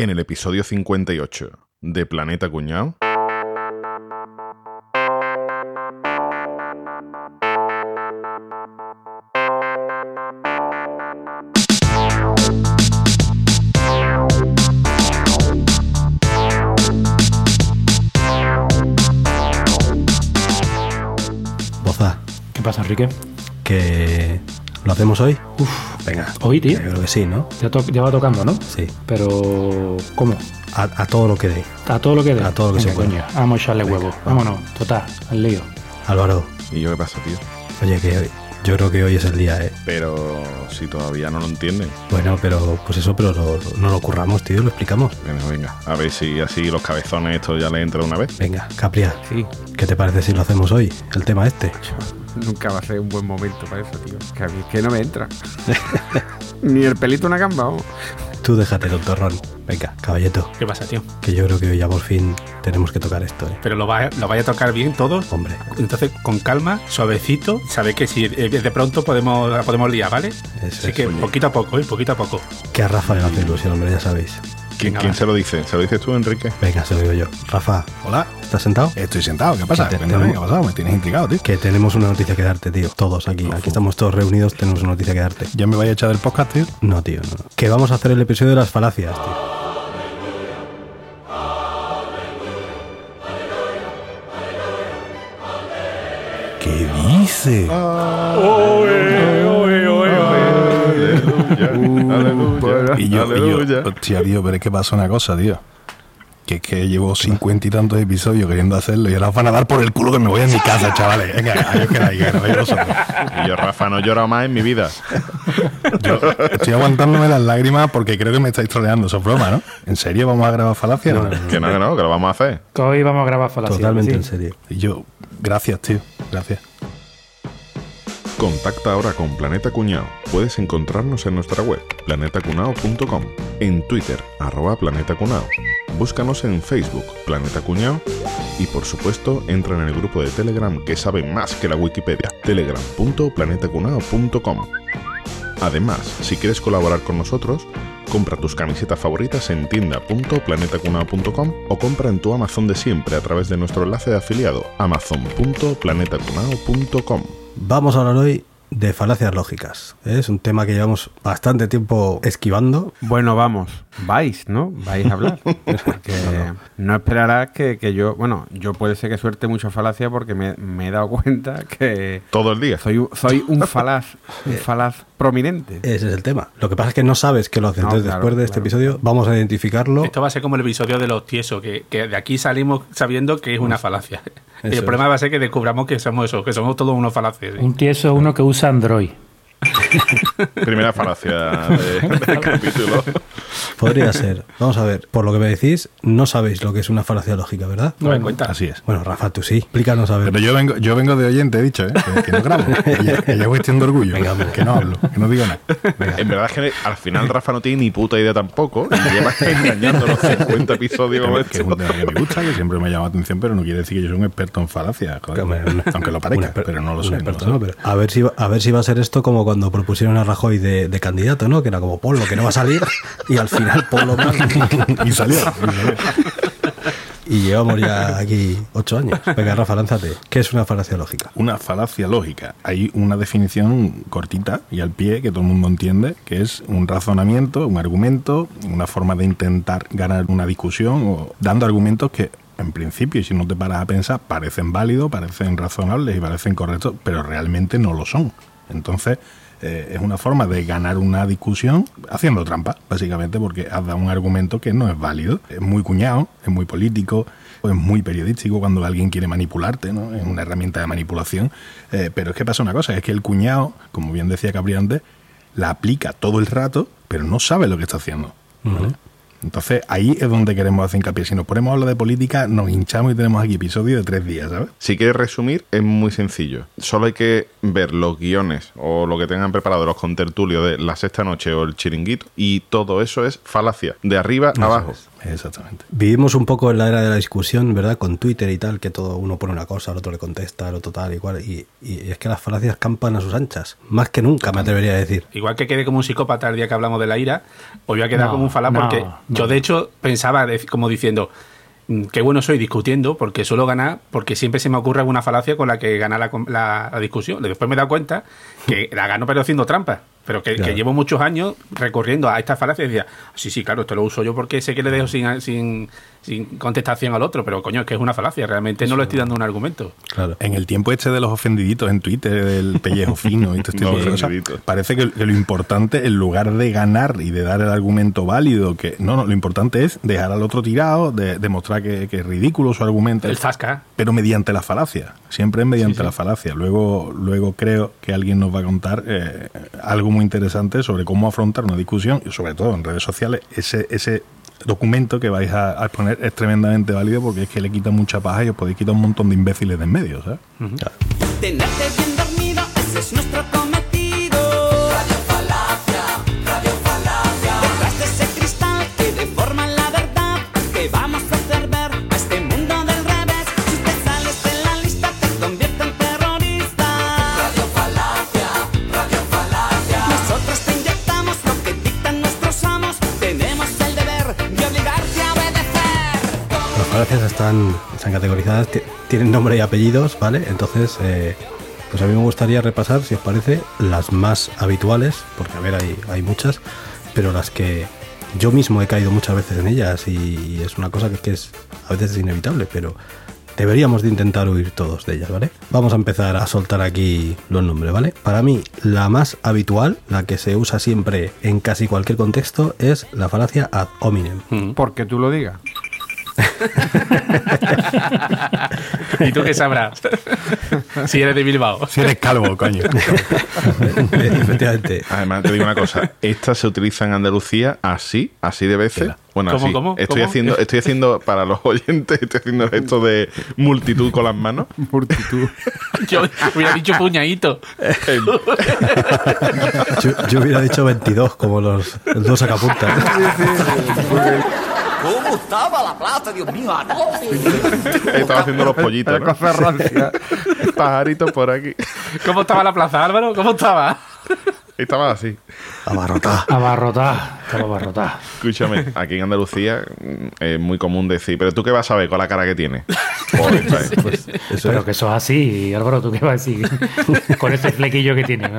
En el episodio 58 de Planeta Cuñado. Boza, ¿Qué pasa, Enrique? que lo hacemos hoy. Uf, Venga. Hoy, tío. Yo creo que sí, ¿no? ya, to- ya va tocando, ¿no? Sí. Pero, ¿cómo? A, a todo lo que dé. A todo lo que dé. A todo lo que Venga, se pueda. coño. Vamos a echarle Venga, huevo. vamos. Vámonos, total, al lío. Álvaro, ¿Y yo qué pasa, tío? oye, que hoy- yo creo que hoy es el día, ¿eh? Pero si todavía no lo entienden. Bueno, pero pues eso, pero lo- no lo curramos, tío, lo explicamos. Venga, venga. A ver si así los cabezones estos ya le entra una vez. Venga, Capria, Sí, ¿qué te parece si lo hacemos hoy? El tema este. Nunca va a ser un buen momento para eso, tío. Que a mí es que no me entra. Ni el pelito una gamba, vamos. Tú déjate, tontorrón. Venga, caballeto, ¿Qué pasa, tío? que yo creo que ya por fin tenemos que tocar esto, ¿eh? Pero lo vaya, lo vaya a tocar bien todos. Hombre, Entonces, con calma, suavecito. Sabe que si eh, de pronto podemos, la podemos liar, ¿vale? eso Así es. que Oye, poquito a poco, ¿eh? Poquito a poco. que a Rafa le hace ilusión, hombre, ya sabéis. ¿Quién, quién se lo dice? ¿Se lo dices tú, Enrique? Venga, se lo digo yo. Rafa, Hola, ¿estás sentado? estoy sentado. ¿Qué pasa? Cuéntame, tenemos- ¿qué ha pasado? Me tienes intrigado, tío. Que tenemos una noticia que darte, tío. Todos aquí. Aquí estamos todos reunidos, tenemos una noticia que darte. ¿Ya me vais a echar del podcast, tío? No, tío, no. Que vamos a hacer el episodio de las falacias, tío. ¿Qué dice? Aleluya. y yo, y yo, hostia, tío, pero es que pasa una cosa, tío. Que es que llevo cincuenta y tantos episodios queriendo hacerlo y ahora os van a dar por el culo que me voy a mi casa, chavales. Venga, ahí os quedáis, que vosotros. Y yo, Rafa, no he llorado más en mi vida. Yo estoy aguantándome las lágrimas porque creo que me estáis troleando. Eso es broma, ¿no? ¿En serio vamos a grabar falacia? No, no, no. Que no, que no, que lo vamos a hacer. Que hoy vamos a grabar falacia. Totalmente ¿sí? en serio. Y yo, gracias, tío. Gracias. Contacta ahora con Planeta Cuñado. Puedes encontrarnos en nuestra web, planetacunao.com, en Twitter, arroba Planeta Cunao. Búscanos en Facebook, Planeta Cuñado, y por supuesto, entra en el grupo de Telegram que sabe más que la Wikipedia, telegram.planetacunao.com. Además, si quieres colaborar con nosotros, compra tus camisetas favoritas en tienda.planetacunao.com o compra en tu Amazon de siempre a través de nuestro enlace de afiliado amazon.planetacunao.com. Vamos a hablar hoy de falacias lógicas. ¿eh? Es un tema que llevamos bastante tiempo esquivando. Bueno, vamos. Vais, ¿no? Vais a hablar. Porque no esperarás que, que yo... Bueno, yo puede ser que suerte mucha falacia porque me, me he dado cuenta que Todo el día. soy, un- soy un falaz, un falaz prominente. Ese es el tema. Lo que pasa es que no sabes que lo haces. No, Entonces, claro, después de este claro. episodio, vamos a identificarlo. Esto va a ser como el episodio de los tiesos, que, que de aquí salimos sabiendo que es una falacia. Y Eso el problema va a ser que descubramos que somos eso, que somos todos unos falaces. ¿sí? Un tieso uno que usa Android. Primera falacia de- del capítulo. Podría ser. Vamos a ver. Por lo que me decís, no sabéis lo que es una falacia lógica, ¿verdad? No me cuenta. Así es. Bueno, Rafa, tú sí. Explícanos a ver. Pero yo vengo, yo vengo de oyente, he dicho, ¿eh? Que, que no grabo. Que es cuestión de orgullo. Venga, que no hablo, que no digo nada. En verdad es que al final Rafa no tiene ni puta idea tampoco. Y lleva engañando los 50 episodios Que, que es un tema que me gusta, que siempre me llama la atención, pero no quiere decir que yo soy un experto en falacias. joder. Aunque lo parezca, pero no lo soy. no. Pero a, ver si, a ver si va a ser esto como cuando propusieron a Rajoy de, de candidato, ¿no? Que era como Polo, que no va a salir. Y al final Polo más. y salió. y salió. Y llevamos ya aquí ocho años. Venga, Rafa, lánzate. ¿Qué es una falacia lógica? Una falacia lógica. Hay una definición cortita y al pie que todo el mundo entiende, que es un razonamiento, un argumento, una forma de intentar ganar una discusión o dando argumentos que en principio, y si no te paras a pensar, parecen válidos, parecen razonables y parecen correctos, pero realmente no lo son. Entonces, eh, es una forma de ganar una discusión haciendo trampa, básicamente, porque has dado un argumento que no es válido. Es muy cuñado, es muy político, es muy periodístico cuando alguien quiere manipularte, ¿no? Es una herramienta de manipulación. Eh, pero es que pasa una cosa, es que el cuñado, como bien decía Capri antes, la aplica todo el rato, pero no sabe lo que está haciendo. ¿vale? Entonces ahí es donde queremos hacer hincapié. Si nos ponemos a hablar de política, nos hinchamos y tenemos aquí episodios de tres días, ¿sabes? Si quieres resumir, es muy sencillo. Solo hay que ver los guiones o lo que tengan preparado los contertulios de la sexta noche o el chiringuito y todo eso es falacia. De arriba a abajo. Exactamente. Vivimos un poco en la era de la discusión, ¿verdad? Con Twitter y tal, que todo uno pone una cosa, el otro le contesta, el otro tal y cual. Y, y es que las falacias campan a sus anchas. Más que nunca, me atrevería a decir. Igual que quede como un psicópata el día que hablamos de la ira, pues voy a quedar No, como un no, porque no, Yo, de hecho, pensaba de- como diciendo, mm, qué bueno soy discutiendo, porque suelo ganar, porque siempre se me ocurre alguna falacia con la que gana la, com- la- la discusión. Después me he dado cuenta que la gano pero haciendo trampa. Pero que, llevo muchos años recurriendo a esta falacia y decía, sí, sí, claro, esto lo uso yo porque sé que le dejo sin, sin, sin contestación al otro, pero coño, es que es una falacia, realmente no le estoy dando un argumento. Claro. En el tiempo este de los ofendiditos en Twitter, del pellejo fino y todo este tipo de cosas, parece que, que lo importante, en lugar de ganar y de dar el argumento válido, que no, no, lo importante es dejar al otro tirado, de demostrar que, que es ridículo su argumento. El zasca. pero mediante la falacia, siempre es mediante la falacia. Luego, luego creo que alguien nos va a contar eh, algo muy interesante sobre cómo afrontar una discusión y sobre todo en redes sociales ese, ese documento que vais a, a exponer es tremendamente válido porque es que le quita mucha paja y os podéis quitar un montón de imbéciles de en medio, falacias están, están categorizadas, ti- tienen nombre y apellidos, ¿vale? Entonces, eh, pues a mí me gustaría repasar, si os parece, las más habituales, porque a ver, hay, hay muchas, pero las que yo mismo he caído muchas veces en ellas y es una cosa que, que es a veces es inevitable, pero deberíamos de intentar huir todos de ellas, ¿vale? Vamos a empezar a soltar aquí los nombres, ¿vale? Para mí, la más habitual, la que se usa siempre en casi cualquier contexto, es la falacia ad hominem. Porque tú lo digas. ¿Y tú qué sabrás? si eres de Bilbao. Si eres calvo, coño. Efectivamente. Además, te digo una cosa, esta se utiliza en Andalucía así, así de veces. Bueno, ¿Cómo, así. cómo, Estoy cómo? haciendo, estoy haciendo para los oyentes, estoy haciendo esto de multitud con las manos. Multitud. Yo hubiera dicho puñadito. Yo, yo hubiera dicho 22, como los, los dos sacapuntas. ¿Cómo estaba la plaza, Dios mío? Estaba haciendo los pollitos, ¿no? Cosa rancia. Pajaritos por aquí. ¿Cómo estaba la plaza, Álvaro? ¿Cómo estaba? Estaba así. Abarrotá. Abarrotá. Escúchame, aquí en Andalucía mm, es muy común decir, pero tú qué vas a ver con la cara que tienes. Pues es. Pues eso Pero es. que eso es así, Álvaro, ¿tú qué vas a decir? Con ese flequillo que tiene.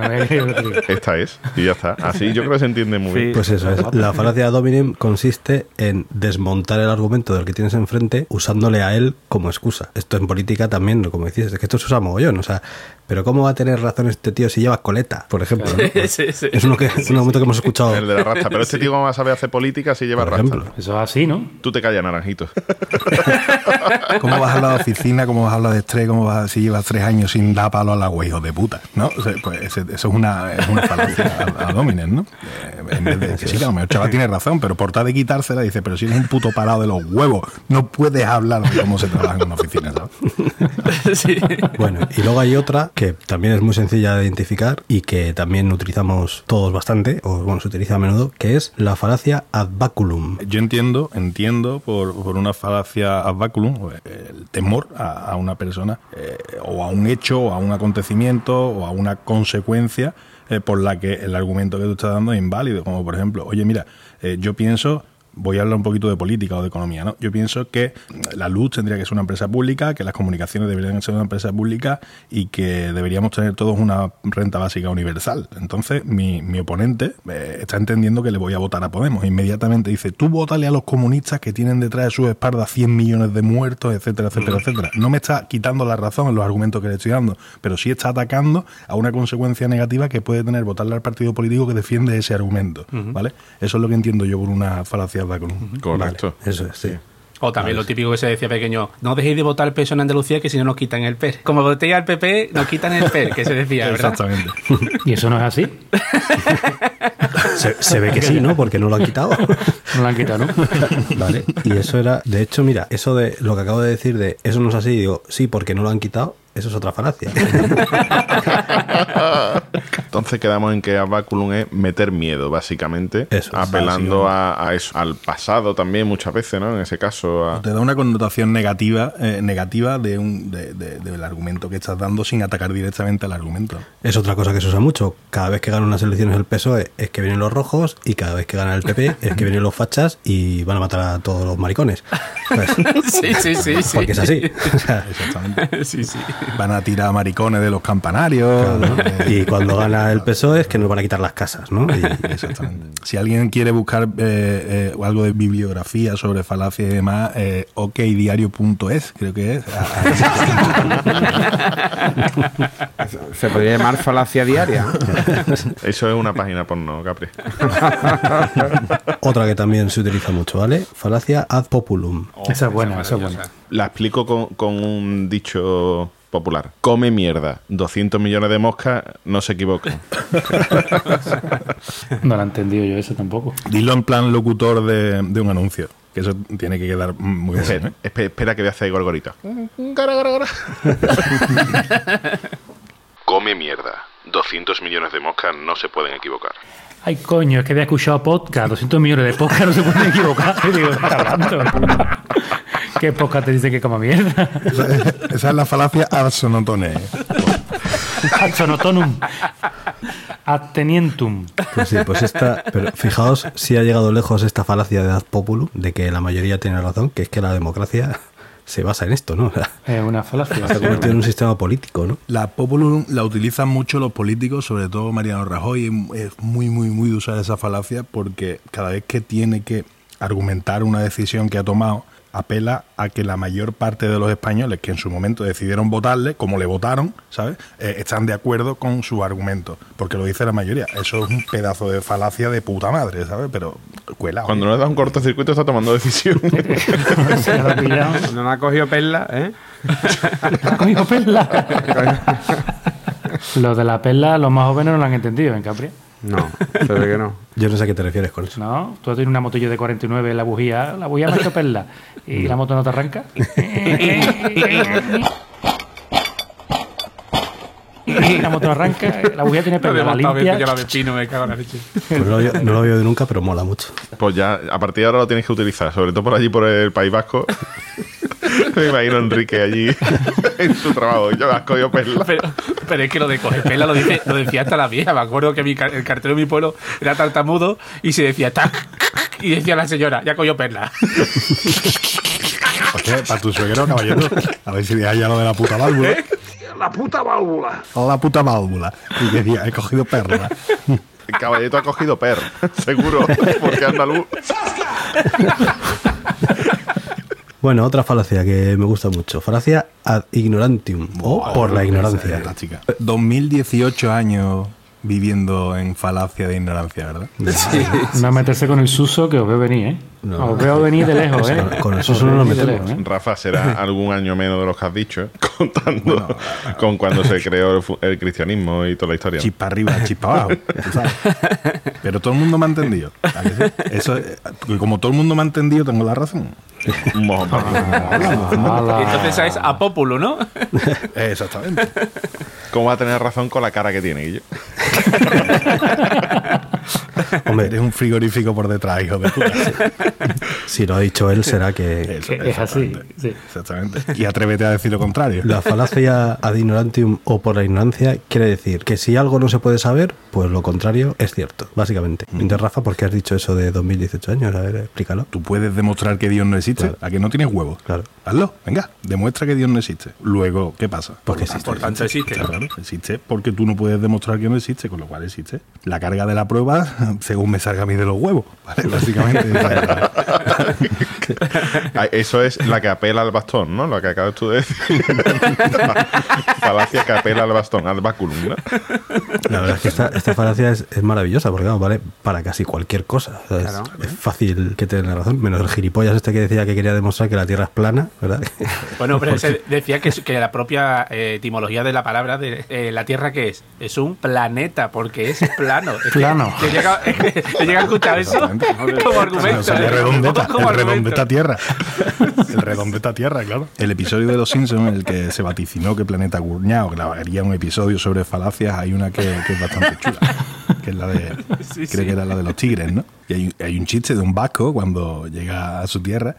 Esta es. Y ya está. Así yo creo que se entiende muy Sí. bien. Pues eso es. La falacia ad hominem consiste en desmontar el argumento del que tienes enfrente usándole a él como excusa. Esto en política también, como decís, es que esto se usa mogollón. O sea, pero ¿cómo va a tener razón este tío si lleva coleta, por ejemplo? ¿no? Sí, sí. Es uno que, argumento que hemos escuchado. El de la rasta. Pero este tío a saber hacer política si lleva Por rasta. ejemplo. Eso es así, ¿no? Tú te callas, naranjito. ¿Cómo vas a hablar de oficina? ¿Cómo vas a hablar de estrés? ¿Cómo vas si llevas tres años sin dar palo a la güey, hijo de puta? ¿No? O sea, pues ese- eso es una, es una falacia a, a Dominen, ¿no? Eh, en vez de que sí, que a lo mejor chaval tiene razón, pero por tal de quitársela dice, pero si eres un puto parado de los huevos, no puedes hablar de cómo se trabaja en una oficina, ¿sabes? Sí. Bueno, y luego hay otra que también es muy sencilla de identificar y que también utilizamos todos bastante, o bueno, se utiliza a menudo, que es la falacia ad baculum. Yo entiendo, entiendo por, una falacia ad baculum, eh, el temor a, a una persona eh, o a un hecho, o a un acontecimiento, o a una consecuencia eh, por la que el argumento que tú estás dando es inválido. Como por ejemplo, oye, mira, yo pienso voy a hablar un poquito de política o de economía, ¿no? Yo pienso que la luz tendría que ser una empresa pública, que las comunicaciones deberían ser una empresa pública y que deberíamos tener todos una renta básica universal. Entonces, mi, mi oponente eh, está entendiendo que le voy a votar a Podemos. Inmediatamente dice, tú vótale a los comunistas que tienen detrás de sus espaldas 100 millones de muertos, etcétera, etcétera, etcétera. No me está quitando la razón en los argumentos que le estoy dando, pero sí está atacando a una consecuencia negativa que puede tener votarle al partido político que defiende ese argumento, ¿vale? Eso es lo que entiendo yo por una falacia de Correcto. Eso es, sí. O también lo típico que se decía pequeño, no dejéis de votar el peso en Andalucía que si no nos quitan el PER. Como votéis al PP, nos quitan el PER, que se decía, ¿verdad? Exactamente. ¿Y eso no es así? Se, se ve que sí, ¿no? Porque no lo han quitado. No lo han quitado, ¿no? Vale, y eso era, de hecho, mira, eso de lo que acabo de decir de eso no es así, digo, sí, porque no lo han quitado, eso es otra falacia. Entonces quedamos en que abaculum es meter miedo, básicamente, Eso, apelando a, a eso, al pasado también muchas veces, ¿no? En ese caso, a- Te da una connotación negativa, eh, negativa de un, de- de- del argumento que estás dando sin atacar directamente al argumento. Es otra cosa que se usa mucho. Cada vez que ganan unas elecciones el PSOE es que vienen los rojos y cada vez que gana el PP es que vienen los fachas y van a matar a todos los maricones. ¿Sabes? Sí, sí, sí, sí. Porque es así. O sea, Exactamente. Sí, sí. Van a tirar maricones de los campanarios. ¿no? Eh, y cuando gana el PSOE es que nos van a quitar las casas, ¿no? Y- Exactamente. Si alguien quiere buscar eh, eh, algo de bibliografía sobre falacia y demás, eh, okdiario.es, creo que es. Se podría llamar falacia diaria. eso es una página porno, Capri. Otra que también se utiliza mucho, ¿vale? Falacia ad populum. Esa es buena, esa es buena. La explico con, con un dicho popular. Come mierda. 200 millones de moscas no se equivocan. No la he entendido yo eso tampoco. Dilo en plan locutor de, de un anuncio, que eso tiene que quedar muy bien. Espera, ¿eh? espe- espera que voy a hacer gorgorito. Come mierda. 200 millones de moscas no se pueden equivocar. Ay, coño, es que había escuchado podcast. 200 millones de podcast no se pueden equivocar. Y digo, ¿qué está hablando? ¿Qué podcast te dice que coma mierda? Esa, esa es la falacia absonotone. Ad sonotonum. Ad tenientum. Pues sí, pues esta. Pero fijaos si ha llegado lejos esta falacia de ad populum, de que la mayoría tiene razón, que es que la democracia se basa en esto, ¿no? O sea, Es una falacia. se ha convertido en un sistema político, ¿no? La populum la utilizan mucho los políticos, sobre todo Mariano Rajoy, es muy, muy, muy de usar esa falacia porque cada vez que tiene que argumentar una decisión que ha tomado, apela a que la mayor parte de los españoles que en su momento decidieron votarle, como le votaron, ¿sabes? Eh, están de acuerdo con su argumento, porque lo dice la mayoría. Eso es un pedazo de falacia de puta madre, ¿sabes? Pero cuela. Cuando no le da un cortocircuito está tomando decisión. Lo. No me ha cogido perla, ¿eh? ¿Ha comido perla? Los de la perla, los más jóvenes no lo han entendido en Capri. No, se ve que no. Yo no sé a qué te refieres con eso. No, tú tienes una motillo de 49, la bujía, la bujía me ha hecho perla. Y la moto no te arranca. Y la moto no arranca, la bujía tiene perla, la limpia. yo la de pino, me cago en la leche. Pues no, lo, no lo nunca, pero mola mucho. Pues ya, a partir de ahora lo tienes que utilizar, sobre todo por allí, por el País Vasco. Me imagino a Enrique allí en su trabajo. Yo has cogido perla. Pero, pero es que lo de coger pela lo, dice, lo decía hasta la vieja. Me acuerdo que mi, el cartero de mi pueblo era tartamudo y se decía tac. Y decía la señora, ya cogió perla. Hostia, para tu suegro, caballero. A ver si deja ya lo de la puta válvula. La puta válvula. La puta válvula. Y decía, he cogido perla. El caballito ha cogido per, seguro, porque andaluz. Bueno, otra falacia que me gusta mucho. Falacia ad ignorantium o por la ignorancia. La chica. 2018 años viviendo en falacia de ignorancia, ¿verdad? No meterse con el suso que os veo venir, ¿eh? No. Os veo venir de lejos, ¿eh? Con- veo no nos metemos. lejos, ¿eh? Rafa será algún año menos de los que has dicho, ¿eh? contando con cuando se creó el, cristianismo y toda la historia. Chispa arriba, chispa abajo. sabes. Pero todo el mundo me ha entendido. ¿a? Eso, eh, como todo el mundo me ha entendido, tengo la razón. Ala. Entonces es apópulo, ¿no? Eh, Exactamente. ¿Cómo va a tener razón con la cara que tiene, Guillo? Hombre, Eres un frigorífico por detrás, hijo de puta. si lo ha dicho él, será que Eso, Que es así, exactamente. sí. Exactamente. Y atrévete a decir lo contrario. la falacia ad ignorantium o por la ignorancia quiere decir que si algo no se puede saber, pues lo contrario es cierto, básicamente. Entonces, Rafa, ¿por qué has dicho eso de 2018 años? A ver, explícalo. Tú puedes demostrar que Dios no existe. Claro. ¿A que no tienes huevos? Claro. Hazlo, venga, demuestra que Dios no existe. Luego, ¿qué pasa? Porque existe. Por tanto existe. Claro, existe porque tú no puedes demostrar que no existe, con lo cual existe. La carga de la prueba, según me salga a mí de los huevos, ¿vale? Básicamente. Ah, Eso es la que apela al bastón, ¿no? Lo que acabas tú de decir. Falacia que apela al bastón, al báculum, ¿no? La verdad es que esta, esta falacia es, es maravillosa porque vamos, vale para casi cualquier cosa. O sea, es- fácil que tenga razón, menos el gilipollas este que decía que quería demostrar que la Tierra es plana, ¿verdad? Bueno, pero ese decía que, que la propia eh, etimología de la palabra de eh, la Tierra que es es un planeta porque es plano. Es Plano. Que, llega, ¿Te llega a escuchar eso? Como argumento. El ¿eh? redondeta, Como el redondeta tierra. El redondeta tierra, claro. El episodio de Los Simpsons en el que se vaticinó que Planeta Cuñado grabaría un episodio sobre falacias, hay una que, que es bastante chula. Que es la de. Sí, creo sí. que era la de los tigres, ¿no? Y hay, hay un chiste de un vasco cuando llega a su tierra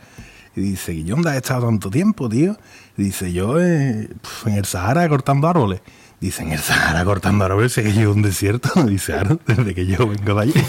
y dice: ¿Y dónde has estado tanto tiempo, tío? Y dice: Yo eh, en el Sahara cortando árboles. Dice, en el Sahara cortando árboles, sé que yo un desierto. Dice, claro, desde que yo vengo de allí.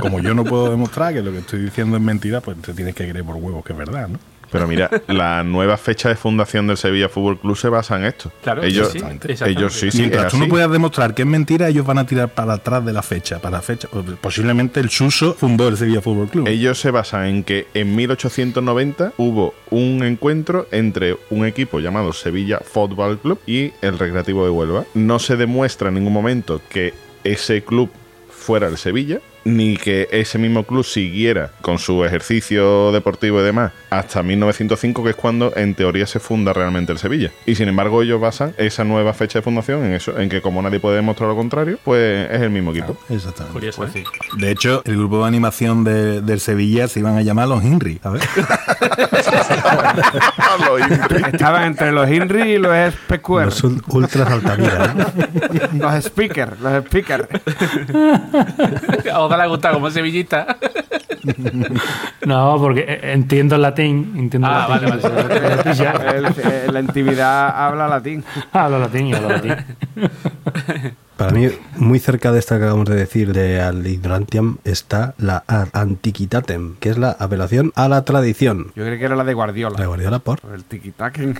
Como yo no puedo demostrar que lo que estoy diciendo es mentira, pues te tienes que creer por huevos que es verdad, ¿no? Pero mira, la nueva fecha de fundación del Sevilla Fútbol Club se basa en esto. Claro, ellos, sí, sí, ellos exactamente. sí, sí, Mientras tú no puedas demostrar que es mentira, ellos van a tirar para atrás de la fecha. Para la fecha. Posiblemente el Suso fundó el Sevilla Fútbol Club. Ellos se basan en que en 1890 hubo un encuentro entre un equipo llamado Sevilla Football Club y el Recreativo de Huelva. No se demuestra en ningún momento que ese club fuera el Sevilla, ni que ese mismo club siguiera con su ejercicio deportivo y demás hasta 1905, que es cuando en teoría se funda realmente el Sevilla. Y sin embargo ellos basan esa nueva fecha de fundación en eso, en que como nadie puede demostrar lo contrario, pues es el mismo equipo. Exactamente. Curioso, ¿eh? De hecho, el grupo de animación de- del Sevilla se iban a llamar los Henry. A ver. Estaban entre los Inri y los SPQR. Los ul- ultras Altamira. ¿no? Los speakers, los speakers. Ojalá le gusta como sevillista. No, porque eh, entiendo el latín. Entiendo Ah, latín. vale, vale. El- eh, la intimidad habla latín. Hablo latín, hablo latín. Para mí, muy cerca de esta que acabamos de decir de al ignorantiam está la ad antiquitatem, que es la apelación a la tradición. Yo creí que era la de Guardiola. La Guardiola por. Por el tiquitaquen.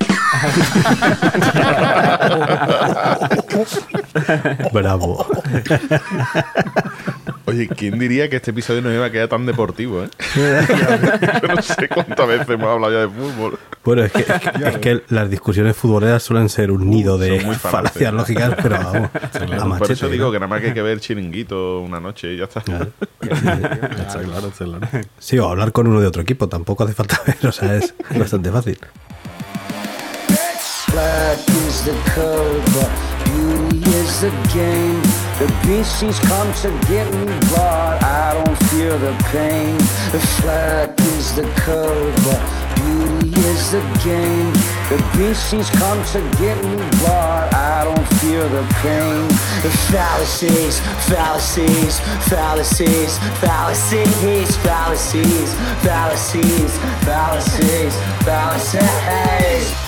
Bravo. Oye, ¿quién diría que este episodio no iba a quedar tan deportivo, eh? Yo no sé cuántas veces hemos hablado ya de fútbol. Bueno, es que, es que las discusiones futboleras suelen ser un nido de muy falacias lógicas, pero vamos, a Por eso digo ¿no? que nada más que hay que ver chiringuito una noche y ya está. Está claro, está claro. Sí, o hablar con uno de otro equipo, tampoco hace falta ver, o sea, es bastante fácil. Black is the code, but beauty is the game. The beasties come to get me, but I don't fear the pain. The flag is the code, but beauty is the game. The beasties come to get me, but I don't fear the pain. The fallacies, fallacies, fallacies, fallacies, fallacies, fallacies, fallacies, fallacies.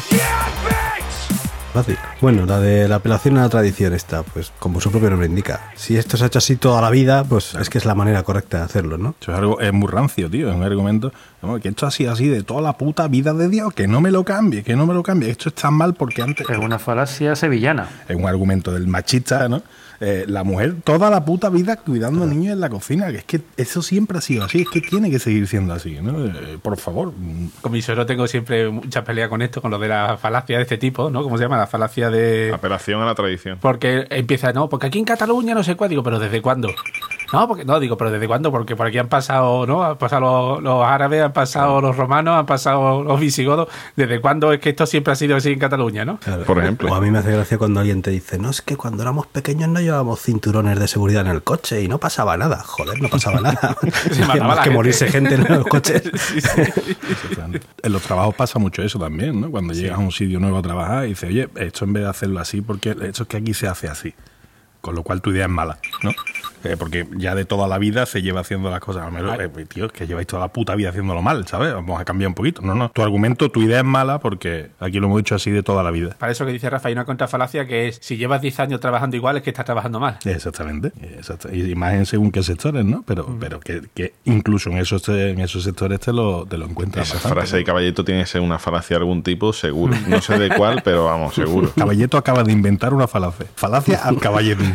Fácil. Bueno, la de la apelación a la tradición está, pues como su propio nombre indica. Si esto se ha hecho así toda la vida, pues es que es la manera correcta de hacerlo, ¿no? Eso es algo, es muy rancio, tío. Es un argumento. que esto ha sido así de toda la puta vida de Dios. Que no me lo cambie, que no me lo cambie. Esto está mal porque antes. Es una falacia sevillana. Es un argumento del machista, ¿no? Eh, la mujer toda la puta vida cuidando niños en la cocina. Que es que eso siempre ha sido así. Es que tiene que seguir siendo así, ¿no? Eh, por favor. Con mi suegro tengo siempre mucha pelea con esto, con lo de la falacia de este tipo, ¿no? ¿Cómo se llama? La falacia de... Apelación a la tradición. Porque empieza, no, porque aquí en Cataluña no sé cuál, digo, pero ¿desde cuándo? No, porque no, digo, pero ¿desde cuándo? Porque por aquí han pasado, ¿no? Han pasado los, los árabes, han pasado los romanos, han pasado los visigodos. ¿Desde cuándo es que esto siempre ha sido así en Cataluña, no? Claro. Por ejemplo. O a mí me hace gracia cuando alguien te dice, no, es que cuando éramos pequeños no llevábamos cinturones de seguridad en el coche y no pasaba nada. Joder, no pasaba nada. Se mataba Más la que gente. morirse gente en los coches. En los trabajos pasa mucho eso también, ¿no? Cuando llegas a un sitio nuevo a trabajar y dices, oye, esto en vez de hacerlo así, porque esto es que aquí se hace así. Con lo cual tu idea es mala, ¿no? Eh, porque ya de toda la vida se lleva haciendo las cosas. A lo mejor, eh, tío, es que lleváis toda la puta vida haciéndolo mal, ¿sabes? Vamos a cambiar un poquito. No, no. Tu argumento, tu idea es mala porque aquí lo hemos dicho así de toda la vida. Para eso que dice Rafa, hay una contrafalacia que es, si llevas 10 años trabajando igual es que estás trabajando mal. Exactamente. Y más en según qué sectores, ¿no? Pero, pero que, que incluso en esos, en esos sectores te lo, te lo encuentras. Esa bastante, frase ¿no? de caballito tiene que ser una falacia de algún tipo, seguro. No sé de cuál, pero vamos, seguro. Caballeto acaba de inventar una falacia. Falacia al caballeto.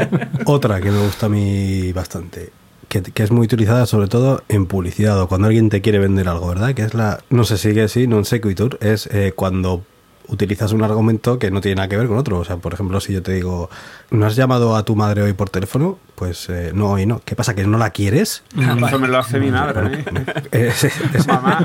Otra que me gusta a mí bastante, que, es muy utilizada sobre todo en publicidad o cuando alguien te quiere vender algo, ¿verdad? Que es la, no se sigue así, non sequitur, es eh, cuando utilizas un argumento que no tiene nada que ver con otro. O sea, por ejemplo, si yo te digo, ¿no has llamado a tu madre hoy por teléfono? Pues eh, no, hoy no. ¿Qué pasa? ¿Que no la quieres? Eso me lo hace mi madre. ¿eh? Es, es Mamá.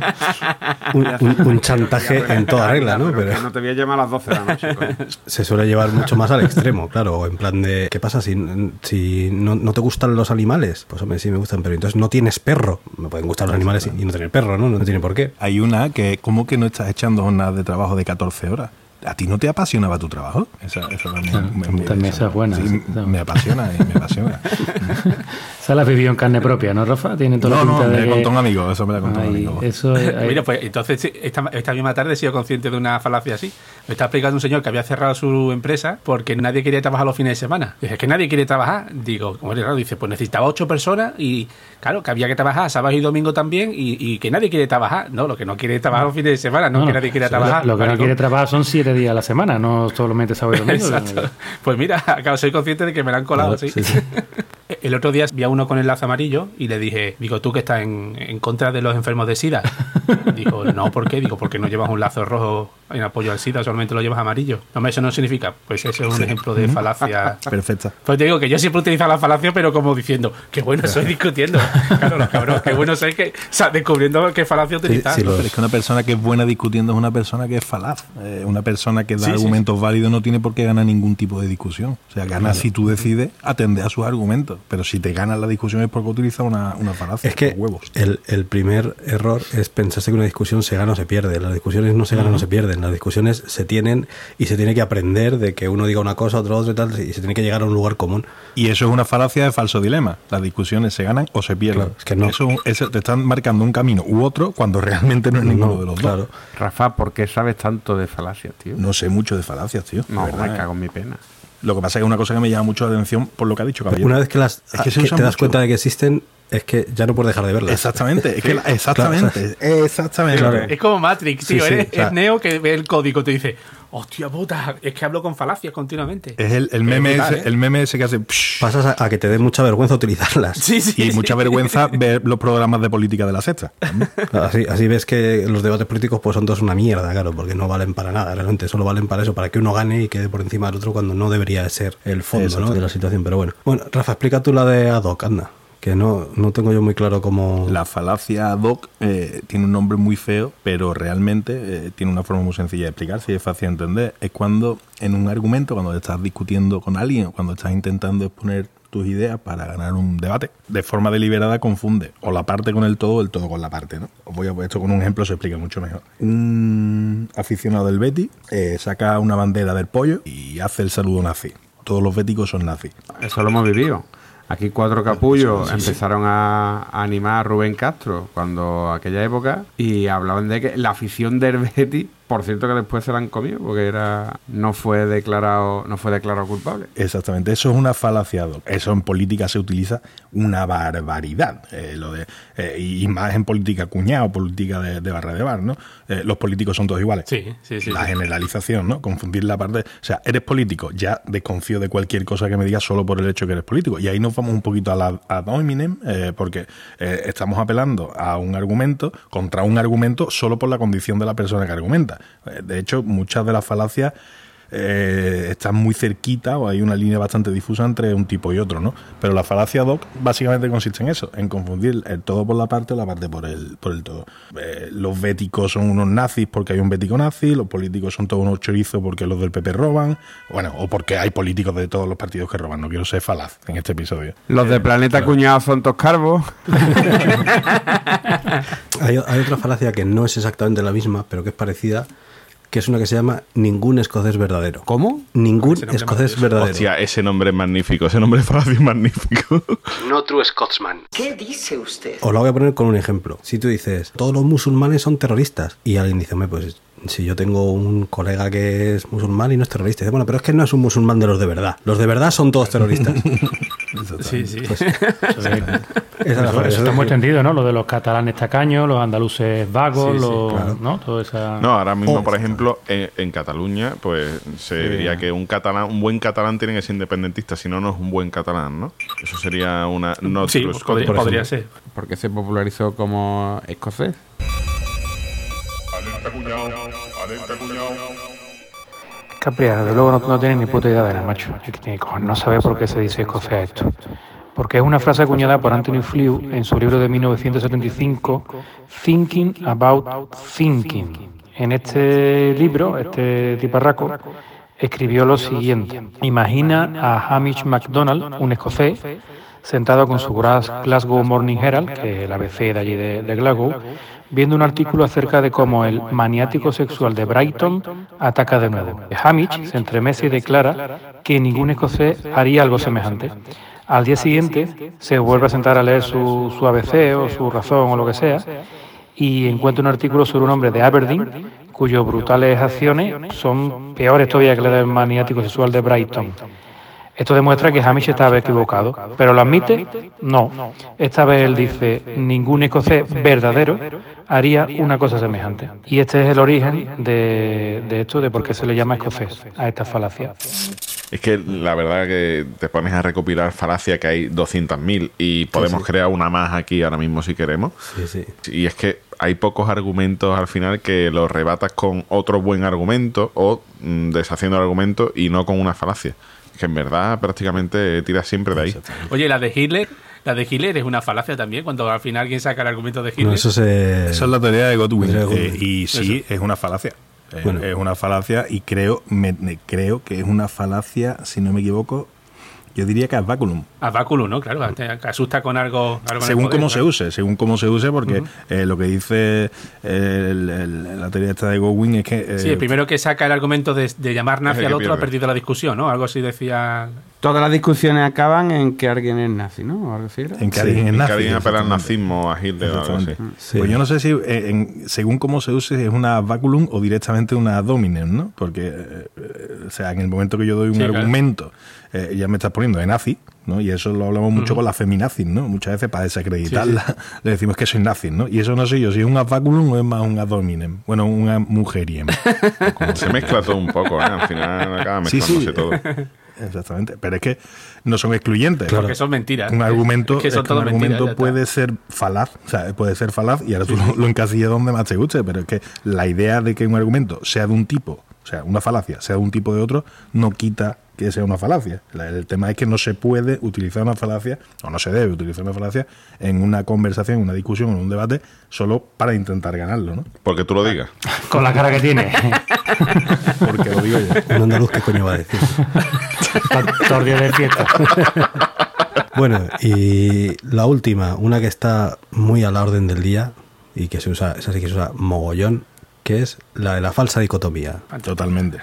un, un- un chantaje en toda regla, ¿no? Pero no te voy a llamar a las 12 de la noche. se suele llevar mucho más al extremo, claro. o En plan de, ¿qué pasa si, si no, no te gustan los animales? Pues hombre, sí me gustan, pero entonces no tienes perro. Me pueden gustar los animales y y no tener perro, ¿no? No tiene por qué. Hay una que, ¿cómo que no estás echando jornadas de trabajo de 14 horas? ¿A ti no te apasionaba tu trabajo? Esa, esa también, me- también esa es buena, sí, esa. me apasiona, eh, me apasiona. Esa la has vivido en carne propia, ¿no, Rafa? Tiene toda No, la no, me de que- contó un amigo, eso me la contó un Ay, amigo. Eso Mira, pues entonces esta, esta misma tarde he sido consciente de una falacia así. Me está explicando un señor que había cerrado su empresa porque nadie quería trabajar los fines de semana. Dice, es que nadie quiere trabajar. Digo, como es raro, dice, pues necesitaba ocho personas y claro, que había que trabajar sábado y domingo también y, y que nadie quiere trabajar. No, lo que no quiere es trabajar los fines de semana, no, no, que nadie quiere Lo- trabajar. Lo, que no quiere trabajar son siete días a la semana, no solamente sábado y domingo. Exacto. Pues mira, claro, soy consciente de que me la han colado, Claro, sí. sí, sí. El otro día vi a uno con el lazo amarillo y le dije, digo, tú que estás en, en contra de los enfermos de SIDA. Digo, no, ¿por qué? Digo, porque no llevas un lazo rojo en apoyo al SIDA, solamente lo llevas amarillo. No, eso no significa. Pues ese es un ejemplo de falacia. Perfecta. Pues te digo que yo siempre utilizo la falacia, pero como diciendo, qué bueno soy discutiendo. Claro, los cabrones, qué bueno soy que, o sea, descubriendo qué falacia utilizar. sí, ¿no? Pero es que una persona que es buena discutiendo es una persona que es falaz. Eh, una persona que da Sí, sí, argumentos válidos no tiene por qué ganar ningún tipo de discusión. O sea, gana si tú decides atender a sus argumentos. Pero si te ganas la discusión es porque utiliza una, una falacia. Es que huevos. el, el primer error es pensarse que una discusión se gana o se pierde. Las discusiones no se ganan o se pierden. Las discusiones se tienen y se tiene que aprender de que uno diga una cosa, otro otra y tal, y se tiene que llegar a un lugar común. Y eso es una falacia de falso dilema. Las discusiones se ganan o se pierden. Claro, es que no. Eso, te están marcando un camino u otro cuando realmente no es ninguno de los claro. dos. Rafa, ¿por qué sabes tanto de falacias, tío? No sé mucho de falacias, tío. No, verdad, me eh. cago en mi pena. Lo que pasa es que es una cosa que me llama mucho la atención por lo que ha dicho caballero. Una vez que, las, Es que se que usan te das mucho. cuenta de que existen, es que ya no puedes dejar de verlas. Exactamente, es que la- exactamente, exactamente. Claro. Es como Matrix, tío. sí, eres, o sea- es Neo que ve el código y te dice, hostia puta, es que hablo con falacias continuamente. Es el, el meme brutal, ese, ¿eh? el meme ese que hace psh, Pasas a, a que te dé mucha vergüenza utilizarlas. Sí, sí. y sí. mucha vergüenza ver los programas de política de la sexta. Así, así ves que los debates políticos pues son todos una mierda, claro, porque no valen para nada, realmente solo valen para eso, para que uno gane y quede por encima del otro cuando no debería de ser el fondo. ¿no? de la situación. Pero bueno, bueno, Rafa, explica tú la de ad hoc, anda, que no, no tengo yo muy claro cómo... La falacia ad hoc eh, tiene un nombre muy feo, pero realmente eh, tiene una forma muy sencilla de explicarse y es fácil de entender. Es cuando en un argumento, cuando estás discutiendo con alguien o cuando estás intentando exponer tus ideas para ganar un debate, de forma deliberada confunde o la parte con el todo o el todo con la parte. ¿no? Os voy a esto con un ejemplo se explica mucho mejor. Un aficionado del Betty eh, saca una bandera del pollo y hace el saludo nazi. Todos los béticos son nazis. Eso lo hemos vivido. Aquí cuatro capullos empezaron a, a animar a Rubén Castro cuando aquella época y hablaban de que la afición del Betis, por cierto que después se la han comido porque era no fue declarado no fue declarado culpable. Exactamente, eso es una falacia. Eso en política se utiliza una barbaridad. eh, lo de, eh, y más en política cuñado, política de, de barra de bar, ¿no? Eh, los políticos son todos iguales. Sí, sí, sí. La sí. generalización, ¿no? Confundir la parte. O sea, eres político, ya desconfío de cualquier cosa que me digas solo por el hecho que eres político. Y ahí nos vamos un poquito a la ad hominem, eh, porque eh, estamos apelando a un argumento contra un argumento solo por la condición de la persona que argumenta. De hecho, muchas de las falacias eh, están muy cerquita o hay una línea bastante difusa entre un tipo y otro, ¿no? Pero la falacia doc básicamente consiste en eso, en confundir el todo por la parte o la parte por el, por el todo. Eh, los béticos son unos nazis porque hay un bético nazi, los políticos son todos unos chorizos porque los del PP roban, bueno, o porque hay políticos de todos los partidos que roban, no quiero ser falaz en este episodio. Los de Planeta Cuñado son toscarvos. Hay, hay otra falacia que no es exactamente la misma, pero que es parecida, que es una que se llama ningún escocés verdadero. ¿Cómo? Ningún escocés verdadero. Hostia, ese nombre es magnífico, ese nombre es magnífico. No true Scotsman. ¿Qué dice usted? Os lo voy a poner con un ejemplo. Si tú dices, todos los musulmanes son terroristas, y alguien dice, "Hombre, pues si yo tengo un colega que es musulmán y no es terrorista, dice, bueno, pero es que no es un musulmán de los de verdad. Los de verdad son todos terroristas. Sí, sí. Pues, Eso, esa es la eso falacia. está muy extendido, ¿no? Lo de los catalanes tacaños, los andaluces vagos, Sí, sí, los, claro. ¿no? Todo esa... No, ahora mismo, Oh. por ejemplo, en, en Cataluña, pues se diría que un catalán, un buen catalán tiene que ser independentista, si no, no es un buen catalán, ¿no? Eso sería una no Sí, podría, por podría ser. Porque se popularizó como escocés. Capria, desde luego no, no tiene ni puta idea de nada, macho. No sabe por qué se dice escocés esto. Porque es una frase acuñada por Anthony Flew en su libro de 1975, Thinking About Thinking. En este libro, este tiparraco, escribió lo siguiente. Imagina a Hamish MacDonald, un escocés, sentado con su Glasgow Morning Herald, que es el ABC de allí de Glasgow, viendo un artículo acerca de cómo el maniático sexual de Brighton ataca de nuevo. Hamish se entremece y declara que ningún escocés haría algo semejante. Al día siguiente se vuelve a sentar a leer su, su ABC o su razón o lo que sea y encuentra un artículo sobre un hombre de Aberdeen cuyas brutales acciones son peores todavía que la del maniático sexual de Brighton. Esto demuestra que Hamish estaba equivocado, pero lo admite, no. Esta vez él dice, ningún escocés verdadero haría una cosa semejante. Y este es el origen de, de esto, de por qué se le llama escocés a esta falacia. Es que la verdad que te pones a recopilar falacia que hay 200.000 y podemos crear una más aquí ahora mismo si queremos. Sí, sí. Y es que hay pocos argumentos al final que los rebatas con otro buen argumento o mm, deshaciendo el argumento y no con una falacia. Que en verdad prácticamente tiras siempre de ahí. Oye, la de Hitler, la de Hitler es una falacia también, cuando al final alguien saca el argumento de Hitler. No, eso se. Es la teoría de Godwin. teoría de Godwin. eh, y sí, es una falacia. Bueno. Es una falacia y creo, me, me- creo que es una falacia, si no me equivoco, yo diría que baculum. A báculo, ¿no? Claro, asusta con algo. Según poder, cómo se use, según cómo se use, porque eh, lo que dice el- el- la teoría esta de Godwin es que... eh, Sí, el primero que saca el argumento de, de llamar nazi al otro ha perdido la discusión, ¿no? Algo así decía. Todas las discusiones acaban en que alguien es nazi, ¿no? O algo así, ¿no? en que Sí, alguien es nazi, que alguien apela al nazismo, a Hitler o algo así. Exactamente. Sí. Pues yo no sé si, eh, en- según cómo se use, es una baculum o directamente una dominem, ¿no? Porque, eh, eh, o sea, en el momento que yo doy un Sí, claro. argumento, eh, ya me estás poniendo de nazi, ¿no? Y eso lo hablamos mucho con las feminazis, ¿no? Muchas veces para desacreditarla le decimos que soy nazi, ¿no? Y eso no sé yo si es un baculum o es más un ad hominem. Bueno, una mujeriem. Se mezcla todo un poco, ¿eh? Al final acaba Sí, mezclándose sí. todo. Exactamente. Pero es que no son excluyentes. Porque son mentiras. Un argumento, Es que son es que un mentiras, argumento puede ser falaz, o sea, puede ser falaz y ahora tú lo, lo encasillas donde más te guste, pero es que la idea de que un argumento sea de un tipo, o sea, una falacia sea de un tipo o de otro, no quita que sea una falacia. La- El tema es que no se puede utilizar una falacia, o no se debe utilizar una falacia en una conversación, en una discusión, en un debate, solo para intentar ganarlo, ¿no? Porque tú lo digas. Con la cara que tiene. Porque lo digo yo. Un andaluz, ¿qué coño va a decir? De fiesta. Bueno, y la última, una que está muy a la orden del día y que se usa, esa sí que se usa mogollón, que es la de la falsa dicotomía. Totalmente.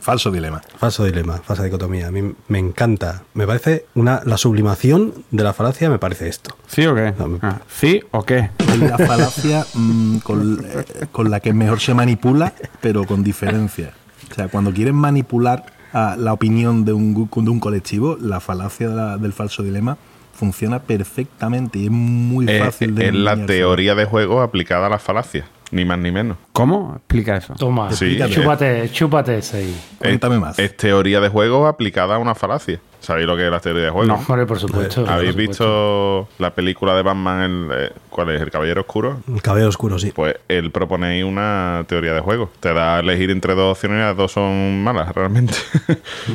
Falso dilema. Falso dilema, falsa dicotomía. A mí me encanta. Me parece una la sublimación de la falacia me parece esto. ¿Sí o qué? No, me- Ah, ¿Sí o qué? Es la falacia mm, con, eh, con la que mejor se manipula, pero con diferencia. O sea, cuando quieren manipular a la opinión de un, gu- de un colectivo, la falacia de la- del falso dilema funciona perfectamente y es muy fácil de es la teoría de juego aplicada a la falacia, ni más ni menos. ¿Cómo? Explica eso. Toma, Sí, chúpate, chúpate ese ahí. Cuéntame es, más. Es teoría de juego aplicada a una falacia. ¿Sabéis lo que es la teoría de juego? No. Hombre, por supuesto. ¿Habéis por supuesto. visto la película de Batman, el, eh, cuál es? ¿El Caballero Oscuro? El cabello oscuro, sí. Pues él propone ahí una teoría de juego. Te da a elegir entre dos opciones y las dos son malas, realmente.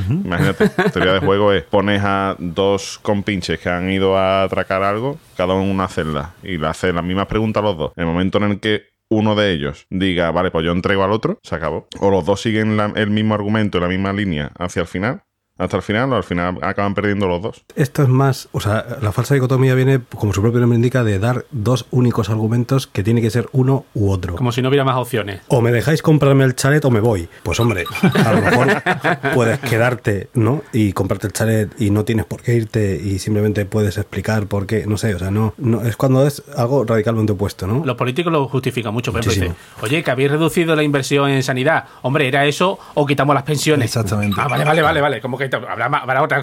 Imagínate, teoría de juego es pones a dos compinches que han ido a atracar algo, cada uno en una celda, y le haces las mismas preguntas a los dos. En el momento en el que uno de ellos diga, vale, pues yo entrego al otro, se acabó. O los dos siguen la- el mismo argumento, la misma línea hacia el final, hasta el final, o al final acaban perdiendo los dos. Esto es más, o sea, la falsa dicotomía viene, como su propio nombre indica, de dar dos únicos argumentos que tiene que ser uno u otro. Como si no hubiera más opciones. O me dejáis comprarme el chalet o me voy. Pues hombre, a lo mejor puedes quedarte, ¿no? Y comprarte el chalet y no tienes por qué irte y simplemente puedes explicar por qué, no sé, o sea, no, no es cuando es algo radicalmente opuesto, ¿no? Los políticos lo justifican mucho. Por ejemplo, oye, que habéis reducido la inversión en sanidad. Hombre, ¿era eso o quitamos las pensiones? Exactamente. Ah, vale, vale, vale, vale. Como que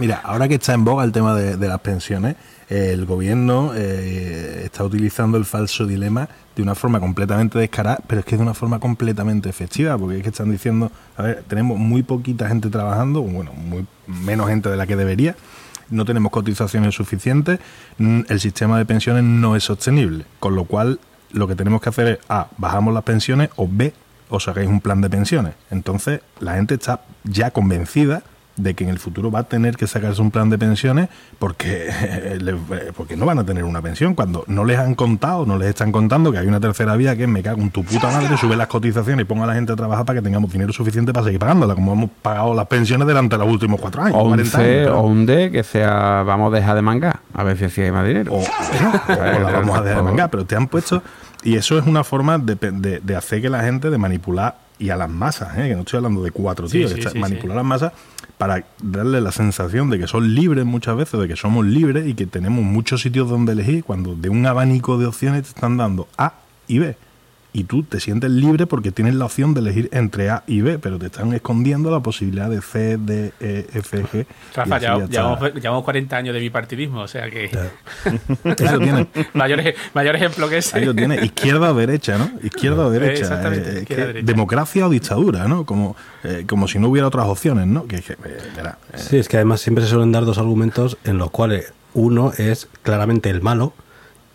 Mira, ahora que está en boga el tema de, las pensiones, el gobierno eh, está utilizando el falso dilema de una forma completamente descarada, pero es que de una forma completamente efectiva, porque es que están diciendo, a ver, tenemos muy poquita gente trabajando, bueno, muy menos gente de la que debería, no tenemos cotizaciones suficientes, mm, el sistema de pensiones no es sostenible, con lo cual lo que tenemos que hacer es A, bajamos las pensiones o B, os hagáis un plan de pensiones. Entonces, la gente está ya convencida de que en el futuro va a tener que sacarse un plan de pensiones porque, porque no van a tener una pensión. Cuando no les han contado, no les están contando que hay una tercera vía que es me cago en tu puta madre, sube las cotizaciones y ponga a la gente a trabajar para que tengamos dinero suficiente para seguir pagándola, como hemos pagado las pensiones durante los últimos cuatro años. O un 40 C años, o claro. un D que sea vamos a dejar de mangar. A ver si así hay más dinero. o, o la vamos a dejar de mangar, pero te han puesto y eso es una forma de, de- de hacer que la gente de manipular y a las masas, ¿eh? que no estoy hablando de cuatro Sí, tíos, sí, está- sí, manipular a las masas para darle la sensación de que son libres muchas veces, de que somos libres y que tenemos muchos sitios donde elegir cuando de un abanico de opciones te están dando A y B. Y tú te sientes libre porque tienes la opción de elegir entre A y B, pero te están escondiendo la posibilidad de C, D, E, F, G. Rafa, ya, ya llevamos, llevamos 40 años de bipartidismo, o sea que. Eso tiene. mayor, mayor ejemplo que ese. Ahí lo tiene, izquierda o derecha, ¿no? Izquierda o derecha. Exactamente, eh, izquierda que derecha. democracia o dictadura, ¿no? Como, eh, como si no hubiera otras opciones, ¿no? Que, que, eh, verá, eh, Sí, es que además siempre se suelen dar dos argumentos en los cuales uno es claramente el malo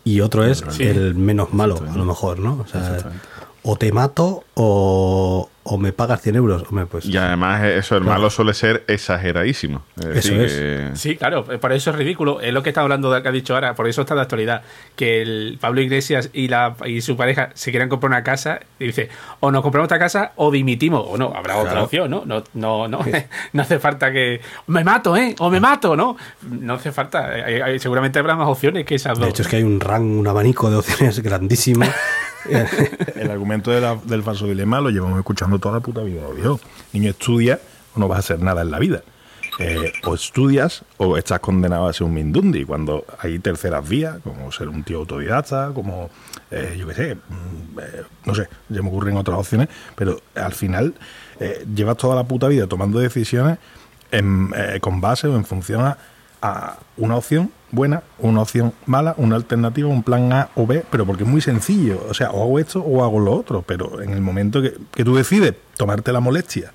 y otro es el menos malo, a lo mejor, ¿no? O sea, o te mato o, o me pagas 100 euros. Hombre, pues, Y además eso, el malo suele ser exageradísimo. Es Eso decir, es. que- Sí, claro, por eso es ridículo. Es lo que está hablando de que ha dicho ahora, por eso está de actualidad. Que el Pablo Iglesias y la y su pareja se quieran comprar una casa y dice, o nos compramos esta casa o dimitimos. O no, habrá otra opción, ¿no? No, no, no, no hace falta que. Me mato, ¿eh? O me mato, ¿no? No hace falta. Hay- hay- seguramente habrá más opciones que esas dos. de hecho, es que hay un rango, un abanico de opciones grandísimo. el argumento del falso dilema lo llevamos escuchando toda la puta vida. Niño, estudia o no vas a hacer nada en la vida. Eh, o estudias o estás condenado a ser un mindundi. Cuando hay terceras vías, como ser un tío autodidacta, como, eh, yo qué sé, mm, eh, no sé, ya me ocurren otras opciones, pero al final llevas toda la puta vida tomando decisiones con base o en función a, a una opción buena, una opción mala, una alternativa, un plan A o B, pero porque es muy sencillo. O sea, o hago esto o hago lo otro, pero en el momento que, que tú decides tomarte la molestia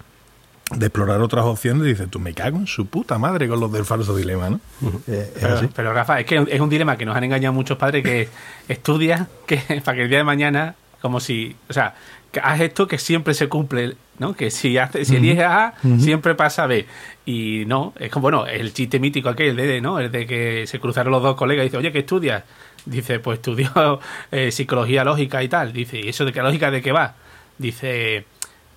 de explorar otras opciones, dices, tú me cago en su puta madre con los del falso dilema, ¿no? Eh, Pero, Rafa, es que es un dilema que nos han engañado muchos padres que estudias que para que el día de mañana, como si, o sea, haz esto que siempre se cumple, ¿no? Que si hace, si eliges A, siempre pasa B. Y no, es como, bueno, el chiste mítico aquel de, ¿no? El de que se cruzaron los dos colegas y dice, oye, ¿qué estudias? Dice, pues estudio eh, psicología lógica y tal. Dice, ¿y eso de qué lógica de qué va? Dice,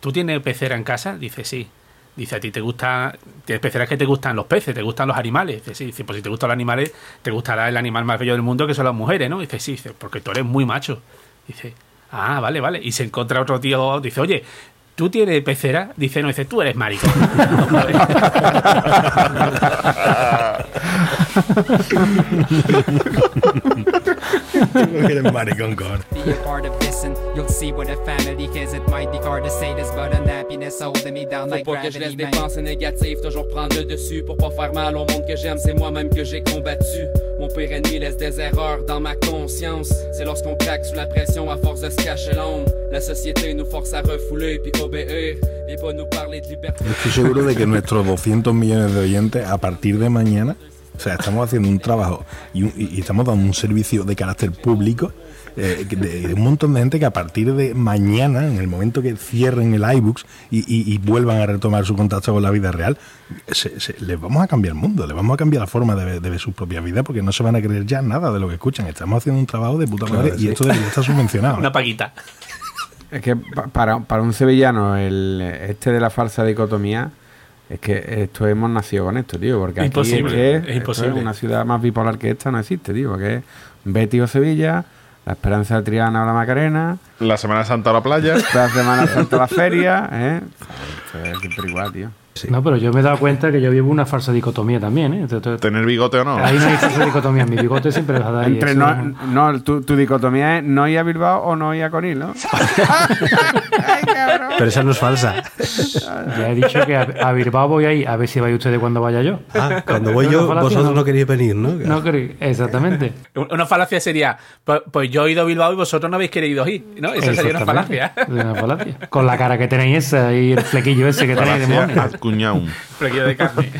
¿tú tienes pecera en casa? Dice, sí. Dice, a ti te gusta, tienes peceras que te gustan los peces, te gustan los animales. Dice, sí, dice, pues si te gustan los animales, te gustará el animal más bello del mundo que son las mujeres, ¿no? Dice, sí, dice, porque tú eres muy macho. Dice, ah, vale, vale. Y se encuentra otro tío, dice, oye, ¿tú tienes pecera? Dice, no, dice, tú eres maricón. Eres maricón, con. be a part of this and you'll see what a family is. It might be hard to say this, but unhappiness holding me down Faut like pas que je laisse gravity. des pensées négatives toujours prendre le dessus pour pas faire mal au monde que j'aime, c'est moi-même que j'ai combattu. Mon pire ennemi laisse des erreurs dans ma conscience. C'est lorsqu'on craque sous la pression à force de se cacher l'ombre. La société nous force à refouler puis obéir. Viens pas nous parler de liberté. Estoy seguro de que nuestros 200 millones de oyentes, a partir de mañana, o sea, estamos haciendo un trabajo y, un- y- estamos dando un servicio de carácter público eh, de, de un montón de gente que a partir de mañana, en el momento que cierren el iBooks y, y- y vuelvan a retomar su contacto con la vida real, se- se- les vamos a cambiar el mundo, les vamos a cambiar la forma de ver, de ver sus propias vidas porque no se van a creer ya nada de lo que escuchan. Estamos haciendo un trabajo de puta madre y esto debería estar subvencionado. Una paguita. Es que pa- para, para un sevillano, el este de la falsa dicotomía, es que esto hemos nacido con esto, tío. Porque aquí Imposible, es, que es esto imposible. una ciudad más bipolar que esta no existe, tío. Porque es Betty o Sevilla, la Esperanza de Triana o la Macarena, La Semana Santa a la playa. la Semana Santa la feria, ¿eh? Esto es siempre igual, tío. No, pero yo me he dado cuenta que yo vivo una falsa dicotomía también, ¿eh? Entonces, Tener bigote o no. Ahí no hay falsa dicotomía, mi bigote siempre va a dar ahí, Entre no, no- no, tu, tu dicotomía es no ir a Bilbao o no ir a Conil, ¿no? Pero esa no es falsa. Ya he dicho que a, a Bilbao voy ahí, a ver si vais ustedes cuando vaya yo. Ah, cuando voy yo, vosotros no queréis venir, ¿no? No creo, exactamente. Una falacia sería, pues, pues yo he ido a Bilbao y vosotros no habéis querido ir, ¿no? Esa sería una falacia. Una falacia. Con la cara que tenéis esa y el flequillo ese que tenéis de cuñaum. Flequillo de carne.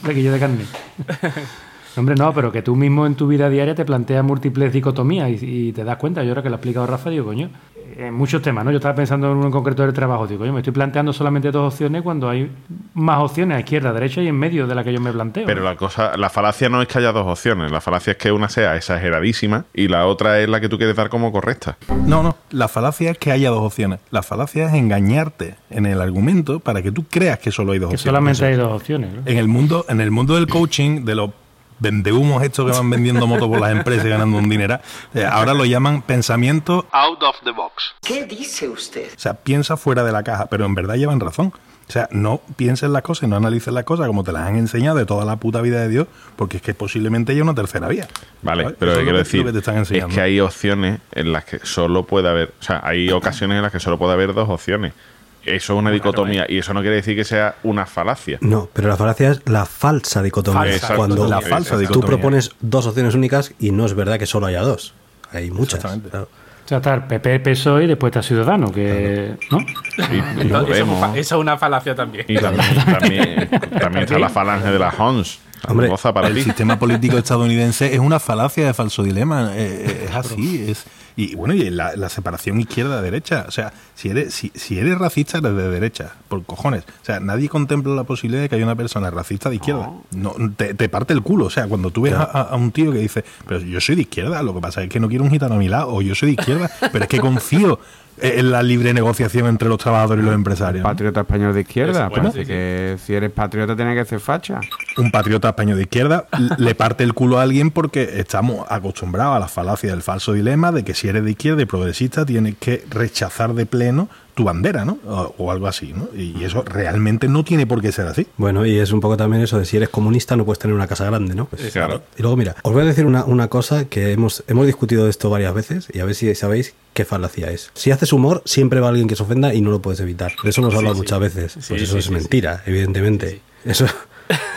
Flequillo de carne. Hombre, no, pero que tú mismo en tu vida diaria te planteas múltiples dicotomías y, y te das cuenta. Yo ahora que lo ha explicado Rafa, digo, coño, en muchos temas, ¿no? Yo estaba pensando en uno en concreto del trabajo, digo, yo me estoy planteando solamente dos opciones cuando hay más opciones a izquierda, derecha y en medio de la que yo me planteo. Pero la cosa, la falacia no es que haya dos opciones. La falacia es que una sea exageradísima y la otra es la que tú quieres dar como correcta. No, no. La falacia es que haya dos opciones. La falacia es engañarte en el argumento para que tú creas que solo hay dos que opciones. solamente hay dos opciones, ¿no? En el mundo, en el mundo del coaching, de los vendehumos estos que van vendiendo motos por las empresas y ganando un dinero, ahora lo llaman pensamiento out of the box. ¿Qué dice usted? O sea, piensa fuera de la caja, pero en verdad llevan razón. O sea, no pienses las cosas y no analices las cosas como te las han enseñado de toda la puta vida de Dios, porque es que posiblemente haya una tercera vía. Vale, ¿Sabes? pero Eso quiero es lo que- decir, que te están es que hay opciones en las que solo puede haber, o sea, hay ocasiones en las que solo puede haber dos opciones. Eso es una dicotomía y eso no quiere decir que sea una falacia. No, pero la falacia es la falsa dicotomía. Falsa. Cuando la falsa tú dicotomía. propones dos opciones únicas y no es verdad que solo haya dos. Hay muchas. claro. O sea, está el PP, PSOE y después está Ciudadano, que. ¿No? Y, y eso es una falacia también. Y también, también, también está la falange de la Hons. Hombre, Goza para el ti. sistema político estadounidense es una falacia de falso dilema. eh, eh, es así. Es, y bueno, y la, la separación izquierda-derecha. O sea, si eres, si, si eres racista, eres de derecha. Por cojones. O sea, nadie contempla la posibilidad de que haya una persona racista de izquierda. No, te, te parte el culo. O sea, cuando tú ves a, a- a un tío que dice, pero yo soy de izquierda, lo que pasa es que no quiero un gitano a mi lado, o yo soy de izquierda, pero es que confío en la libre negociación entre los trabajadores y los empresarios. Patriota español de izquierda. Parece que si eres patriota tienes que ser facha. Un patriota español de izquierda le parte el culo a alguien porque estamos acostumbrados a la falacia del falso dilema de que si eres de izquierda y progresista tienes que rechazar de pleno tu bandera, ¿no? O, o algo así, ¿no? Y eso realmente no tiene por qué ser así. Bueno, y es un poco también eso de si eres comunista no puedes tener una casa grande, ¿no? Pues, Claro. Y luego, mira, os voy a decir una, una cosa que hemos, hemos discutido de esto varias veces y a ver si sabéis qué falacia es. Si haces humor, siempre va alguien que se ofenda y no lo puedes evitar. De eso Sí, hablado sí. muchas veces. Sí, pues eso sí, es sí, mentira, evidentemente. Eso,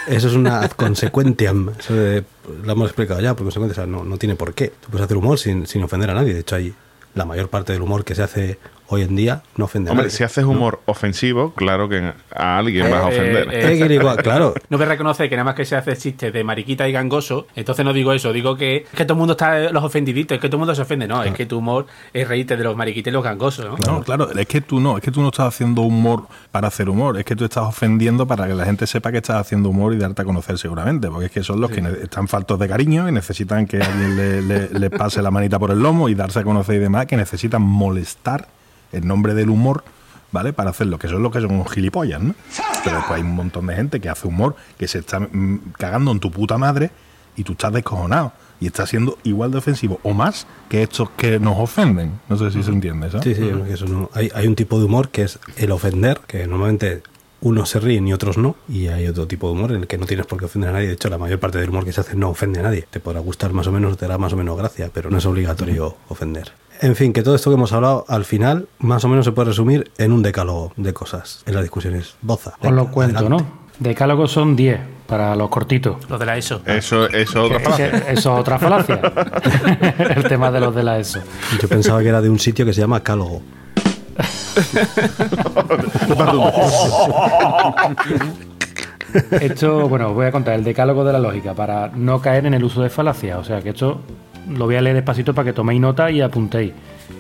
eso es una ad consequentiam. Eso de- lo hemos explicado ya, por consecuencia, o sea, no, tiene por qué. Tú puedes hacer humor sin, sin ofender a nadie. De hecho, hay la mayor parte del humor que se hace hoy en día no ofende a Hombre, nadie. si haces humor ofensivo, claro que a alguien vas a ofender. Eh, que igual, claro. No me reconoce que nada más que se hace chistes de mariquita y gangoso, entonces no digo eso, digo que, que todo el mundo está los ofendiditos, es que todo el mundo se ofende, no, es que tu humor es reírte de los mariquitas y los gangosos, ¿no? No, claro, es que tú no, es que tú no estás haciendo humor para hacer humor, es que tú estás ofendiendo para que la gente sepa que estás haciendo humor y darte a conocer seguramente, porque es que son los que están faltos de cariño y necesitan que alguien le, le- le pase la manita por el lomo y darse a conocer y demás, que necesitan molestar en nombre del humor, ¿vale? Para hacerlo, que son los que son unos gilipollas, ¿no? Pero después hay un montón de gente que hace humor, que se está mm, cagando en tu puta madre y tú estás descojonado. Y estás siendo igual de ofensivo o más que estos que nos ofenden. No sé si se entiende, ¿sabes? Sí, sí, eso no. Hay, hay un tipo de humor que es el ofender, que normalmente unos se ríen y otros no, y hay otro tipo de humor en el que no tienes por qué ofender a nadie. De hecho, la mayor parte del humor que se hace no ofende a nadie. Te podrá gustar más o menos, te dará más o menos gracia, pero no es obligatorio ofender. En fin, que todo esto que hemos hablado al final más o menos se puede resumir en un decálogo de cosas en las discusiones. Boza. Os lo cuento, adelante. ¿no? Decálogos son 10 para los cortitos. Los de la ESO. Eso, eso es otra falacia. Eso es otra falacia. el tema de los de la ESO. Yo pensaba que era de un sitio que se llama Cálogo. Esto, bueno, os voy a contar el decálogo de la lógica para no caer en el uso de falacia. O sea que esto lo voy a leer despacito para que toméis nota y apuntéis.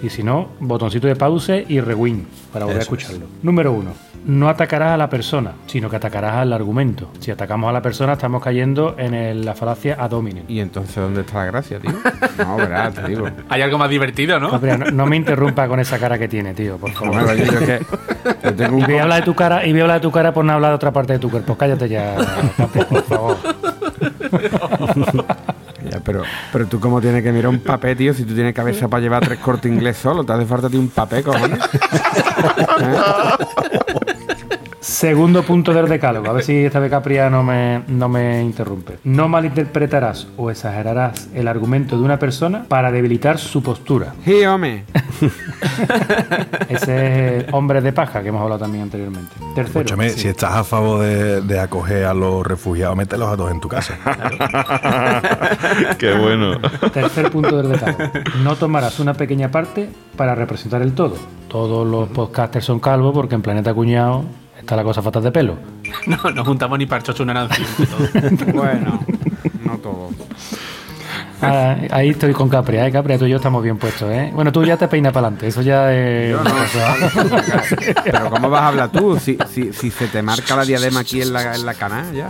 Y si no, botoncito de pause y rewind para volver a es. escucharlo. Número uno. No atacarás a la persona, sino que atacarás al argumento. Si atacamos a la persona, estamos cayendo en el- la falacia ad hominem. ¿Y entonces dónde está la gracia, tío? No, verás, te digo. Hay algo más divertido, ¿no? No, no me interrumpa con esa cara que tiene, tío, por favor. Bueno, yo que yo tengo un Y voy a hablar de tu cara, y voy a hablar de tu cara por no hablar de otra parte de tu cuerpo. Cállate ya, papi, por favor. Pero, pero tú cómo tienes que mirar un papel, tío, si tú tienes cabeza para llevar tres cortes inglés solo, te hace falta a ti un papel, cojones. Segundo punto del decálogo, a ver si esta vez Capria no me, no me interrumpe. No malinterpretarás o exagerarás el argumento de una persona para debilitar su postura. Sí, hombre. Ese es el hombre de paja que hemos hablado también anteriormente. Tercero, Escúchame, si estás a favor de, de acoger a los refugiados, mételos a todos en tu casa. Qué bueno. tercer punto del decálogo. No tomarás una pequeña parte para representar el todo. Todos los podcasters son calvos porque en Planeta Cuñado está la cosa fatal de pelo. No, no juntamos ni chocho una Nancy. Bueno, no todo. Ah, ahí estoy con Capri, ¿eh? Capri, tú y yo estamos bien puestos, ¿eh? Bueno, tú ya te peinas para adelante, eso ya es... Yo no. Pero ¿cómo vas a hablar tú? Si, si, si se te marca la diadema aquí en la, en la cana, ya.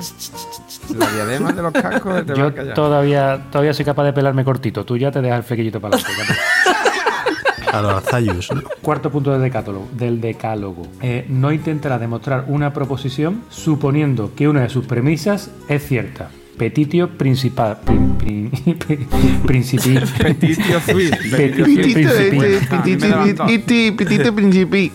La diadema de los cascos te Yo marca ya. todavía, todavía soy capaz de pelarme cortito, tú ya te dejas el flequillito para adelante. A los azayus, ¿no? Cuarto punto del decálogo. Del decálogo. Eh, no intentará demostrar una proposición suponiendo que una de sus premisas es cierta. Petitio principal. prin- prin- principi. Petitio. Petitio Petitio principi. Pitito principi.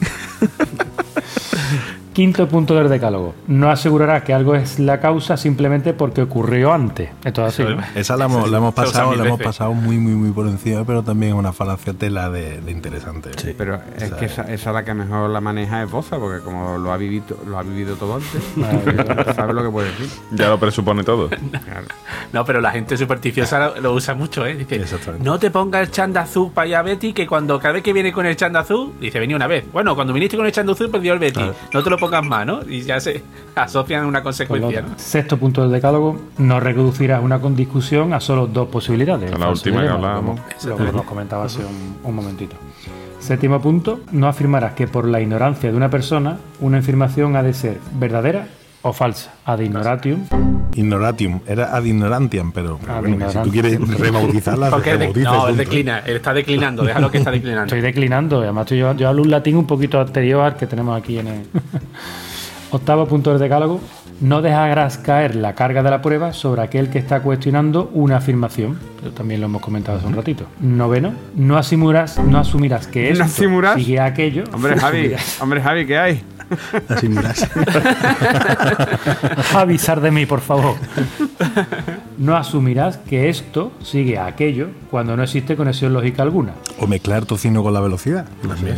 Quinto punto del decálogo. No asegurará que algo es la causa simplemente porque ocurrió antes. Esto es así. ¿no? Esa la hemos, la pasado, la hemos pasado muy, muy, muy por encima, pero también es una falacia tela de, de interesante. Pero es que esa, esa la que mejor la maneja es Boza, porque como lo ha vivido, lo ha vivido todo antes, sabe lo que puede decir. Ya lo presupone todo. Claro. No, pero la gente supersticiosa lo, lo usa mucho, ¿eh? Dice, no te pongas el chanda azul para allá, Betty, que cuando cada vez que viene con el chanda azul, dice, venía una vez. Bueno, cuando viniste con el chanda azul, perdió el Betty. No te lo pongas más, ¿no? Y ya se asocian una consecuencia. ¿no? Sexto punto del decálogo. No reducirás una con discusión a solo dos posibilidades. La última que hablábamos. Lo que nos comentaba hace un, un momentito. Séptimo punto. No afirmarás que por la ignorancia de una persona una afirmación ha de ser verdadera o falsa. Ad ignoratium. Ignoratium, era ad ignorantiam, pero, pero Ad bueno, si tú quieres rebautizarla, Porque de- no, él declina, él está declinando, déjalo que está declinando. Estoy declinando. Además, estoy- yo, yo hablo un latín un poquito anterior al que tenemos aquí en el. Octavo punto del decálogo. No dejarás caer la carga de la prueba sobre aquel que está cuestionando una afirmación. Pero también lo hemos comentado hace un ratito. Noveno. No asumirás, no asumirás que ¿No esto asumirás? sigue aquello. Hombre, Javi, hombre, Javi, ¿qué hay? Así miras. Avisar de mí, por favor. No asumirás que esto sigue a aquello cuando no existe conexión lógica alguna. O mezclar tocino con la velocidad. También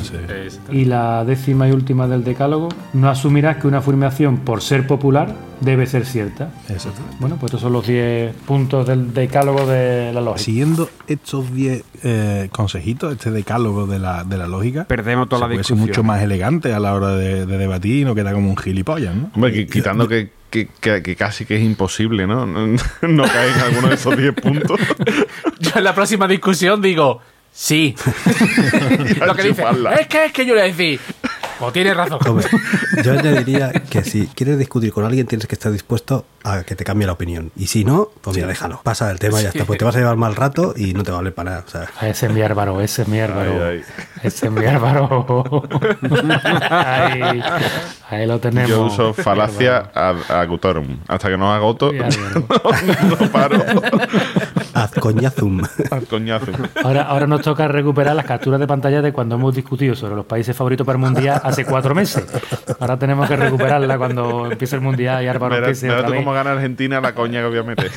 Y la décima y última del decálogo, no asumirás que una afirmación por ser popular debe ser cierta. Exactamente. Bueno, pues estos son los 10 puntos del decálogo de la lógica. Siguiendo estos 10 eh, consejitos, este decálogo de la, de la lógica, Perdemos toda se la puede ser discusión. mucho más elegante a la hora de, de debatir y no queda como un gilipollas, ¿no? Hombre, qui- quitando que, que- que- que casi que es imposible, ¿no? No, no caer en alguno de esos 10 puntos. Yo en la próxima discusión digo, sí. Lo que dice, es que es que yo le voy a decir, o tienes razón. Hombre, yo añadiría que si quieres discutir con alguien tienes que estar dispuesto a que te cambie la opinión. Y si no, pues mira, déjalo. Pasa el tema y ya está. Pues te vas a llevar mal rato y no te va a valer para nada. O sea, Ese es mi árbaro, ese es mi árbaro. Ay, Ese es mi árbaro. ahí, ahí lo tenemos. Yo uso falacia ad agutorum. Hasta que no agoto, árbaro. no paro. Haz coñazum. Al coñazo. Ahora, ahora nos toca recuperar las capturas de pantalla de cuando hemos discutido sobre los países favoritos para el mundial hace cuatro meses. Ahora tenemos que recuperarla cuando empiece el mundial y Álvaro empiece otra vez. cómo gana Argentina la coña que voy a meter.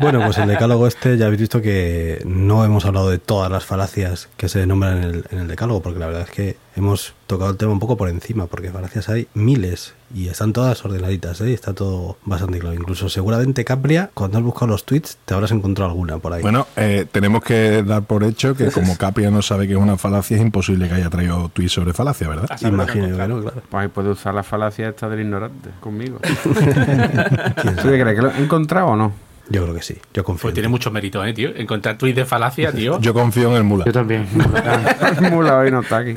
Bueno, pues el decálogo este ya habéis visto que no hemos hablado de todas las falacias que se nombran en el, en el decálogo, porque la verdad es que hemos tocado el tema un poco por encima, porque falacias hay miles y están todas ordenaditas, ¿eh? Está todo bastante claro. Incluso seguramente Capria, cuando has buscado los tweets, te habrás encontrado alguna por ahí. Bueno, eh, tenemos que dar por hecho que como Capria no sabe que es una falacia, es imposible que haya traído tweets sobre falacia, ¿verdad? Imagino yo que no, claro. Pues ahí puede usar la falacia esta del ignorante conmigo. ¿Tú qué crees? ¿Que lo he encontrado o no? Yo creo que sí, yo confío. Pues en tiene ti. mucho mérito, ¿eh, tío? Encontrar tweets de falacia, tío. Yo confío en el mula. Yo también. Mula hoy no está aquí.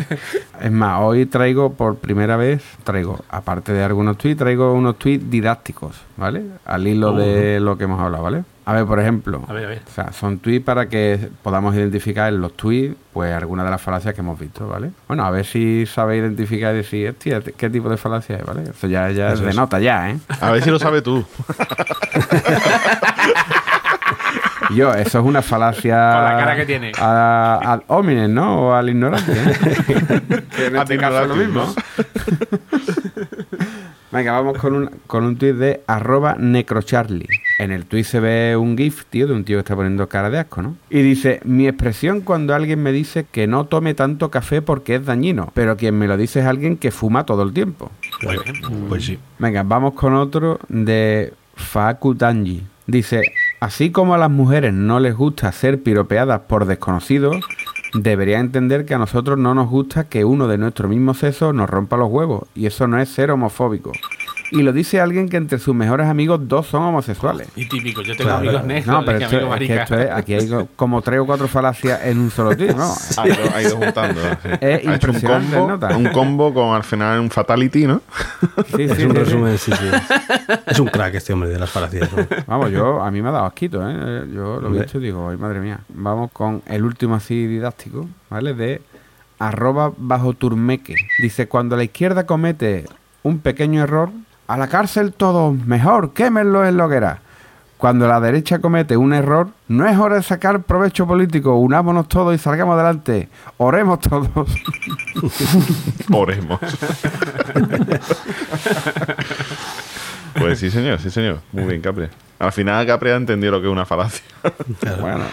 Es más, hoy traigo por primera vez, traigo, aparte de algunos tweets, traigo unos tweets didácticos, ¿vale? Al hilo de lo que hemos hablado, ¿vale? A ver, por ejemplo, A ver, a ver. o sea, son tweets para que podamos identificar en los tweets, pues, algunas de las falacias que hemos visto, ¿vale? Bueno, a ver si sabéis identificar y decir, hostia, ¿qué tipo de falacia es, ¿vale? Eso ya, ya Eso es de es. nota ya, ¿eh? A ver si lo sabes tú. Yo, eso es una falacia. Con la cara que tiene. Ad hominem, ¿no? O al ignorante. ¿eh? que en este caso es lo mismo. Venga, vamos con un, con un tuit de arroba necrocharlie. En el tuit se ve un gif, tío, de un tío que está poniendo cara de asco, ¿no? Y dice, mi expresión cuando alguien me dice que no tome tanto café porque es dañino, pero quien me lo dice es alguien que fuma todo el tiempo. Pues, pues sí. Venga, vamos con otro de Faku Tanji. Dice, así como a las mujeres no les gusta ser piropeadas por desconocidos, debería entender que a nosotros no nos gusta que uno de nuestro mismo sexo nos rompa los huevos. Y eso no es ser homofóbico. Y lo dice alguien que entre sus mejores amigos dos son homosexuales. Y típico, yo tengo Claro, amigos negros No, pero y esto, amigos es que esto es- aquí hay como tres o cuatro falacias en un solo tío, ¿no? Ha ido, ha ido juntando. sí. Es Ha hecho un impresionante, combo, nota. un combo con al final un fatality, ¿no? Sí, Es sí, un resumen, sí, sí. Es un crack este hombre de las falacias. ¿no? Vamos, yo, a mí me ha dado asquito, ¿eh? Yo lo he Hombre. visto y digo, ay, madre mía. Vamos con el último así didáctico, ¿vale? De arroba bajo turmeque. Dice, cuando la izquierda comete un pequeño error, a la cárcel todos, mejor, quémenlo en la hoguera. Cuando la derecha comete un error, no es hora de sacar provecho político, unámonos todos y salgamos adelante. Oremos todos. Oremos. pues sí, señor, sí, señor. Muy bien, Capri. Al final Capri ha entendido lo que es una falacia. bueno,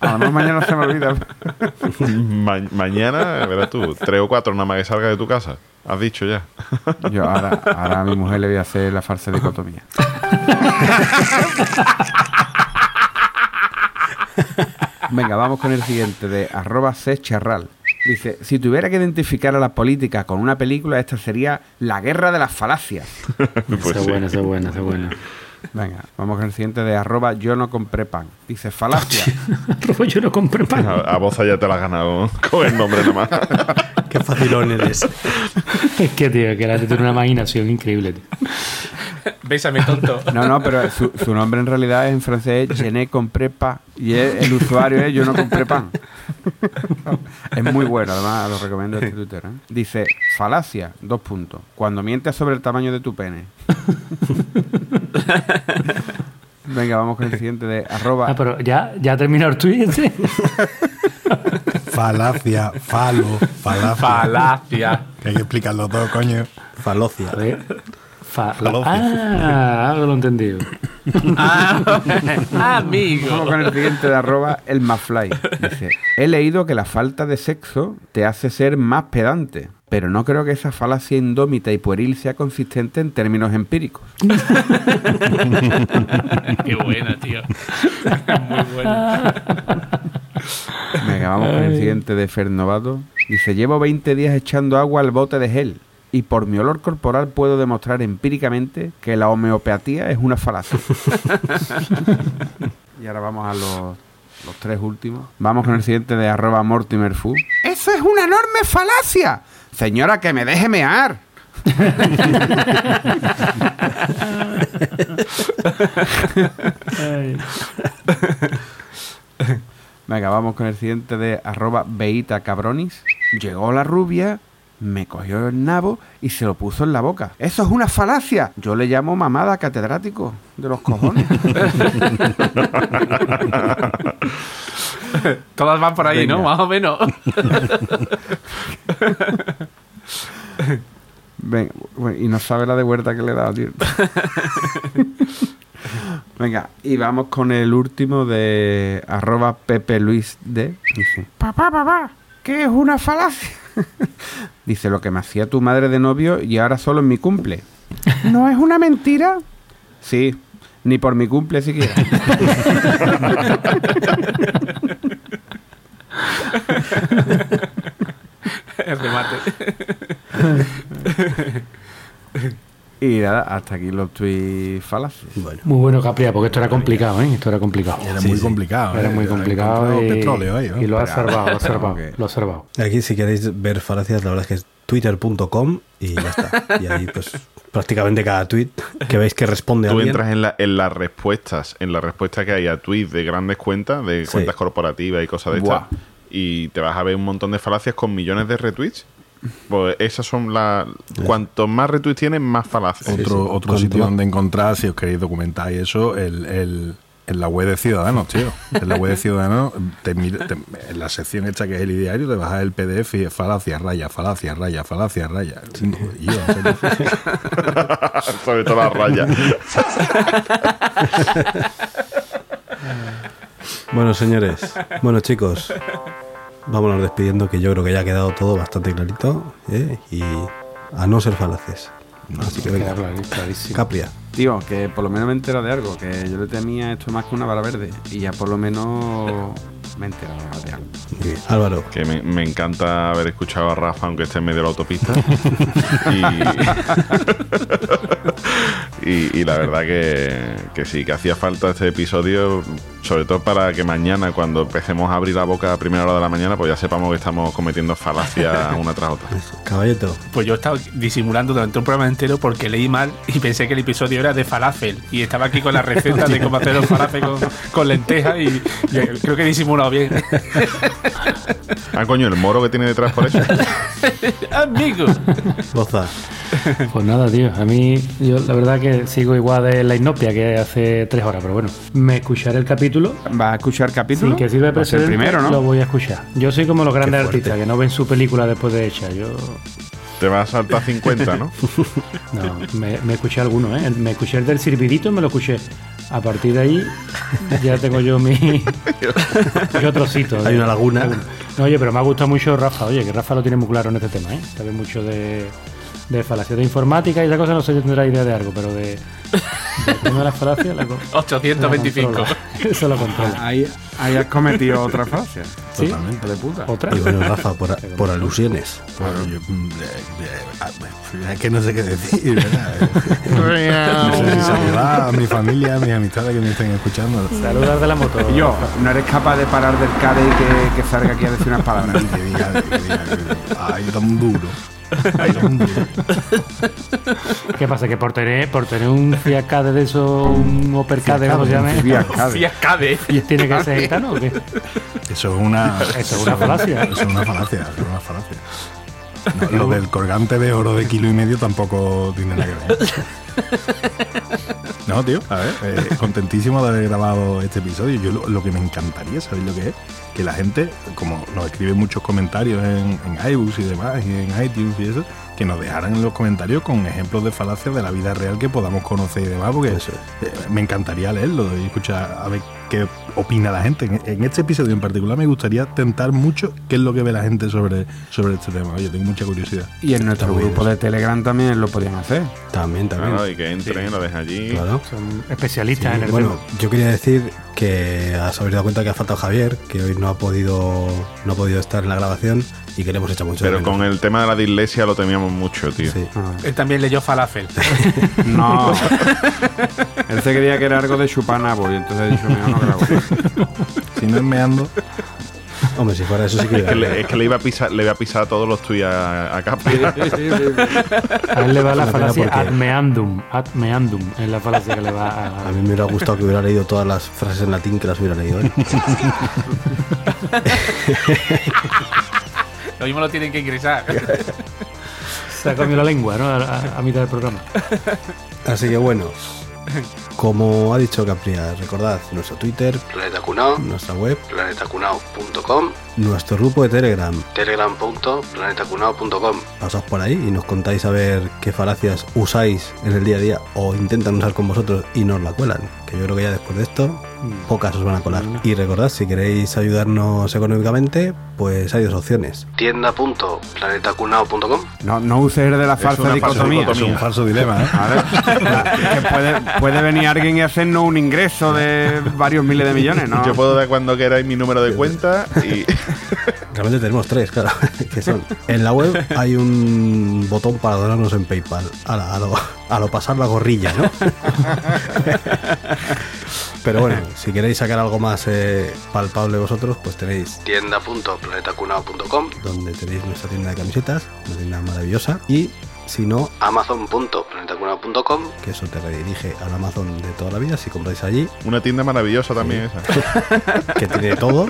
a lo mejor mañana se me olvida. Ma- mañana, verás tú, tres o cuatro nada más que salga de tu casa. Has dicho ya. Yo ahora, ahora a mi mujer le voy a hacer la falsa dicotomía. Venga, vamos con el siguiente de arroba Charral. Dice, si tuviera que identificar a la política con una película, esta sería La Guerra de las Falacias. Pues esa sí. buena, esa buena, esa es buena. Venga, vamos con el siguiente de arroba Yo no compré pan. Dice, falacia. Robo, yo no compré pan. A, a Boza ya te la has ganado con el nombre nomás. Qué facilón eres. Es que, tío, que la tiene una imaginación increíble, tío. Bésame, tonto. No, no, pero su, su nombre en realidad es en francés Je ne compré pas. Y es- el usuario es Yo no compré pan. Es muy bueno, además lo recomiendo este Twitter. ¿eh? Dice, falacia, dos puntos. Cuando mientes sobre el tamaño de tu pene. Venga, vamos con el siguiente de arroba. Ah, pero ya, ya ha terminado el tweet. ¿sí? Falacia, falo, falacia. Falacia. Que hay que explicarlo todo, coño. Falocia. A ver. Fa- Falocia. ah, ahora lo he entendido. Ah, Vamos amigo. con el siguiente de arroba el Mafly. Dice, he leído que la falta de sexo te hace ser más pedante, pero no creo que esa falacia indómita y pueril sea consistente en términos empíricos. Qué buena, tío. Muy buena. Venga, vamos con el siguiente de Fer Novato. Dice, llevo 20 días echando agua al bote de gel y por mi olor corporal puedo demostrar empíricamente que la homeopatía es una falacia. y ahora vamos a los, los tres últimos. Vamos con el siguiente de arroba Mortimer Fu. ¡Eso es una enorme falacia! Señora, que me deje mear. Venga, vamos con el siguiente de arroba Beita Cabronis. Llegó la rubia, me cogió el nabo y se lo puso en la boca. Eso es una falacia. Yo le llamo mamada catedrático de los cojones. Todas van por ahí, ¿no? Más o menos. Y no sabe la de huerta que le he dado, tío. Venga, y vamos con el último de arroba Pepe Luis D. Dice, papá, papá, ¿qué es una falacia? Dice, lo que me hacía tu madre de novio y ahora solo en mi cumple. ¿No es una mentira? Sí, ni por mi cumple siquiera. El remate. Y nada, hasta aquí los tweets falaces. Bueno. Muy bueno, Capria, porque esto era complicado, ¿eh? Esto era complicado. Era Sí, muy sí. complicado. Era ¿eh? muy complicado y, petróleo ahí, ¿no? y lo ha observado, lo ha observado, Ok. lo ha observado. Aquí si queréis ver falacias, la verdad es que es twitter.com y ya está. Y ahí pues prácticamente cada tweet que veis que responde a Tú entras en, la- en las respuestas, en las respuestas que hay a tweets de grandes cuentas, de Sí. cuentas corporativas y cosas de estas, y te vas a ver un montón de falacias con millones de retweets. Pues esas son las. Cuanto más retweets tienen, más falacias. Otro, sí. otro sitio donde encontrar, si os queréis documentar y eso, el, el- en la web de Ciudadanos, tío. En la web de Ciudadanos, te te- en la sección esta que es el ideario, te bajas el PDF y es falacia, raya, falacia, raya, falacia, raya. Yo. Sobre todo las rayas. Bueno, señores. Bueno, chicos. Vámonos despidiendo, que yo creo que ya ha quedado todo bastante clarito. ¿eh? Y a no ser falaces. Así que venga. Clarísimo. Capria. Tío, que por lo menos me entero de algo, que yo le temía esto más que una vara verde. Y ya por lo menos me he enterado de algo. Bien. Álvaro, Que me, me encanta haber escuchado a Rafa, aunque esté en medio de la autopista. y, y- y la verdad que, que sí, que hacía falta este episodio, sobre todo para que mañana, cuando empecemos a abrir la boca a primera hora de la mañana, pues ya sepamos que estamos cometiendo falacias una tras otra. caballeto. Pues yo estaba disimulando durante un programa entero porque leí mal y pensé que el episodio era de falafel. Y estaba aquí con la receta de cómo hacer los falafel con, con lentejas y, y creo que he disimulado bien. Ah, coño, el moro que tiene detrás por eso. Amigo. Goza. Pues nada, tío. A mí, yo la verdad que sigo igual de la inopia que hace tres horas, pero bueno. Me escucharé el capítulo. ¿Va a escuchar capítulo? Sin que sirva de primero, lo ¿no? voy a escuchar. Yo soy como los grandes artistas que no ven su película después de hecha. Yo Te vas a saltar 50, ¿no? no, me, me escuché alguno, ¿eh? Me escuché el del Sirvidito, me lo escuché. A partir de ahí ya tengo yo mi, mi trocito. Hay una laguna. No, oye, pero me ha gustado mucho Rafa. Oye, que Rafa lo tiene muy claro en este tema, ¿eh? Sabe mucho de, de falacias de informática y esa cosa. No sé si tendrá idea de algo, pero de, de tema de las falacias, la co- 825. la controla. Eso lo controla. Ahí, ahí has cometido otra. ¿Sí? Totalmente. De puta. ¿Otra? Y bueno, Rafa, por, por alusiones. Por- yo, mm, Es que no sé qué decir, ¿verdad? No sé si saludar a mi familia, a mis amistades que me estén escuchando. Saludar de la moto. Yo, no eres capaz de parar del CADE y que, que salga aquí a decir unas palabras. Que diga, que diga. Ay, tan duro. ¿Qué pasa? Que por tener, por tener un Fiat Cade de eso, un Opercade, como se llame, Fiat Cade. Fiascade. ¿tiene que ser gitano o qué? Eso es una. Eso es una falacia. Eso es una falacia. Eso es una falacia. No, lo del colgante de oro de kilo y medio tampoco tiene nada que ver. No, tío, a ver, eh, contentísimo de haber grabado este episodio. Yo lo, lo que me encantaría, ¿sabéis lo que es? Que la gente, como nos escribe muchos comentarios en, en iBooks y demás, y en iTunes y eso, que nos dejaran en los comentarios con ejemplos de falacias de la vida real que podamos conocer y demás, porque Eso eh, me encantaría leerlo y escuchar a ver qué opina la gente. En, este episodio en particular me gustaría tentar mucho qué es lo que ve la gente sobre, sobre este tema. Oye, tengo mucha curiosidad. Y en nuestro grupo de Telegram también lo podían hacer. También, también. Claro, y que entren, lo dejen allí. Claro. Son especialistas en el bueno, tema. yo quería decir que has habéis dado cuenta que ha faltado Javier, que hoy no ha podido no ha podido estar en la grabación y que le hemos mucho Pero con el tema de la dislexia lo temíamos mucho, tío. Sí. Él también leyó falafel. No. Él se creía que era algo de chupar nabo y entonces he dicho, mira, no grabo. Si no es meando. Hombre, si fuera eso sí que Es que, le, es que le iba a pisar, le iba a pisar a todos los tuyos a, a Capri. A él le va la pena falacia porque- ad meandum. Ad meandum es la falacia que le va a. A mí me hubiera gustado que hubiera leído todas las frases en latín que las hubiera leído ¿eh? Lo mismo lo tienen que ingresar. Se ha comido la lengua, ¿no? A, a- a mitad del programa. Así que bueno, como ha dicho Capria, recordad nuestro Twitter, Planeta Cunao, nuestra web, planetacunao.com, nuestro grupo de Telegram, telegram.planetacunao.com. Pasad por ahí y nos contáis a ver qué falacias usáis en el día a día o intentan usar con vosotros y nos la cuelan. Que yo creo que ya después de esto, pocas os van a colar. Y recordad, si queréis ayudarnos económicamente, pues hay dos opciones. Tienda.planetacunao.com No, no uses de la falsa dicotomía. dicotomía. Es un falso dilema, ¿eh? A ver, que puede, puede venir alguien y hacernos un ingreso de varios miles de millones, ¿no? Yo puedo dar cuando queráis mi número de cuenta y. Realmente tenemos tres, claro. Que son. En la web hay un botón para donarnos en PayPal. A, la- a lo, a lo pasar la gorrilla, ¿no? Pero bueno, si queréis sacar algo más eh, palpable vosotros, pues tenéis tienda.planetacunao.com, donde tenéis nuestra tienda de camisetas, una tienda maravillosa. Y si no, amazon.planetacunao.com, que eso te redirige al Amazon de toda la vida. Si compráis allí, Una tienda maravillosa también esa. que tiene todo.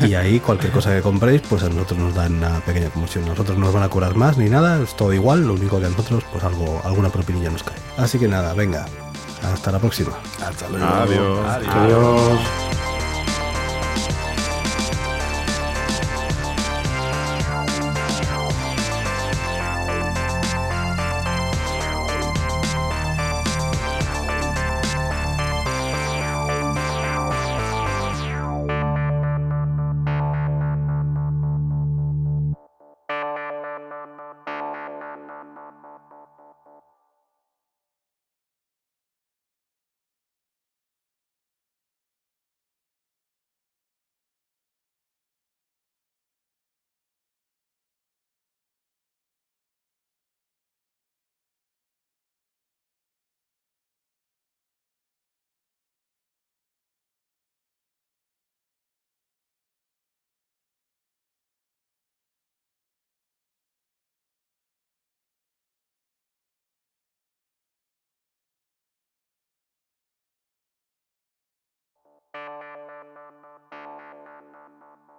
Y ahí cualquier cosa que compréis, pues a nosotros nos dan una pequeña comisión. Nosotros no nos van a cobrar más ni nada, es todo igual, lo único que a nosotros, pues algo, alguna propinilla nos cae. Así que nada, venga, hasta la próxima. Hasta luego. Adiós. Adiós. Thank you.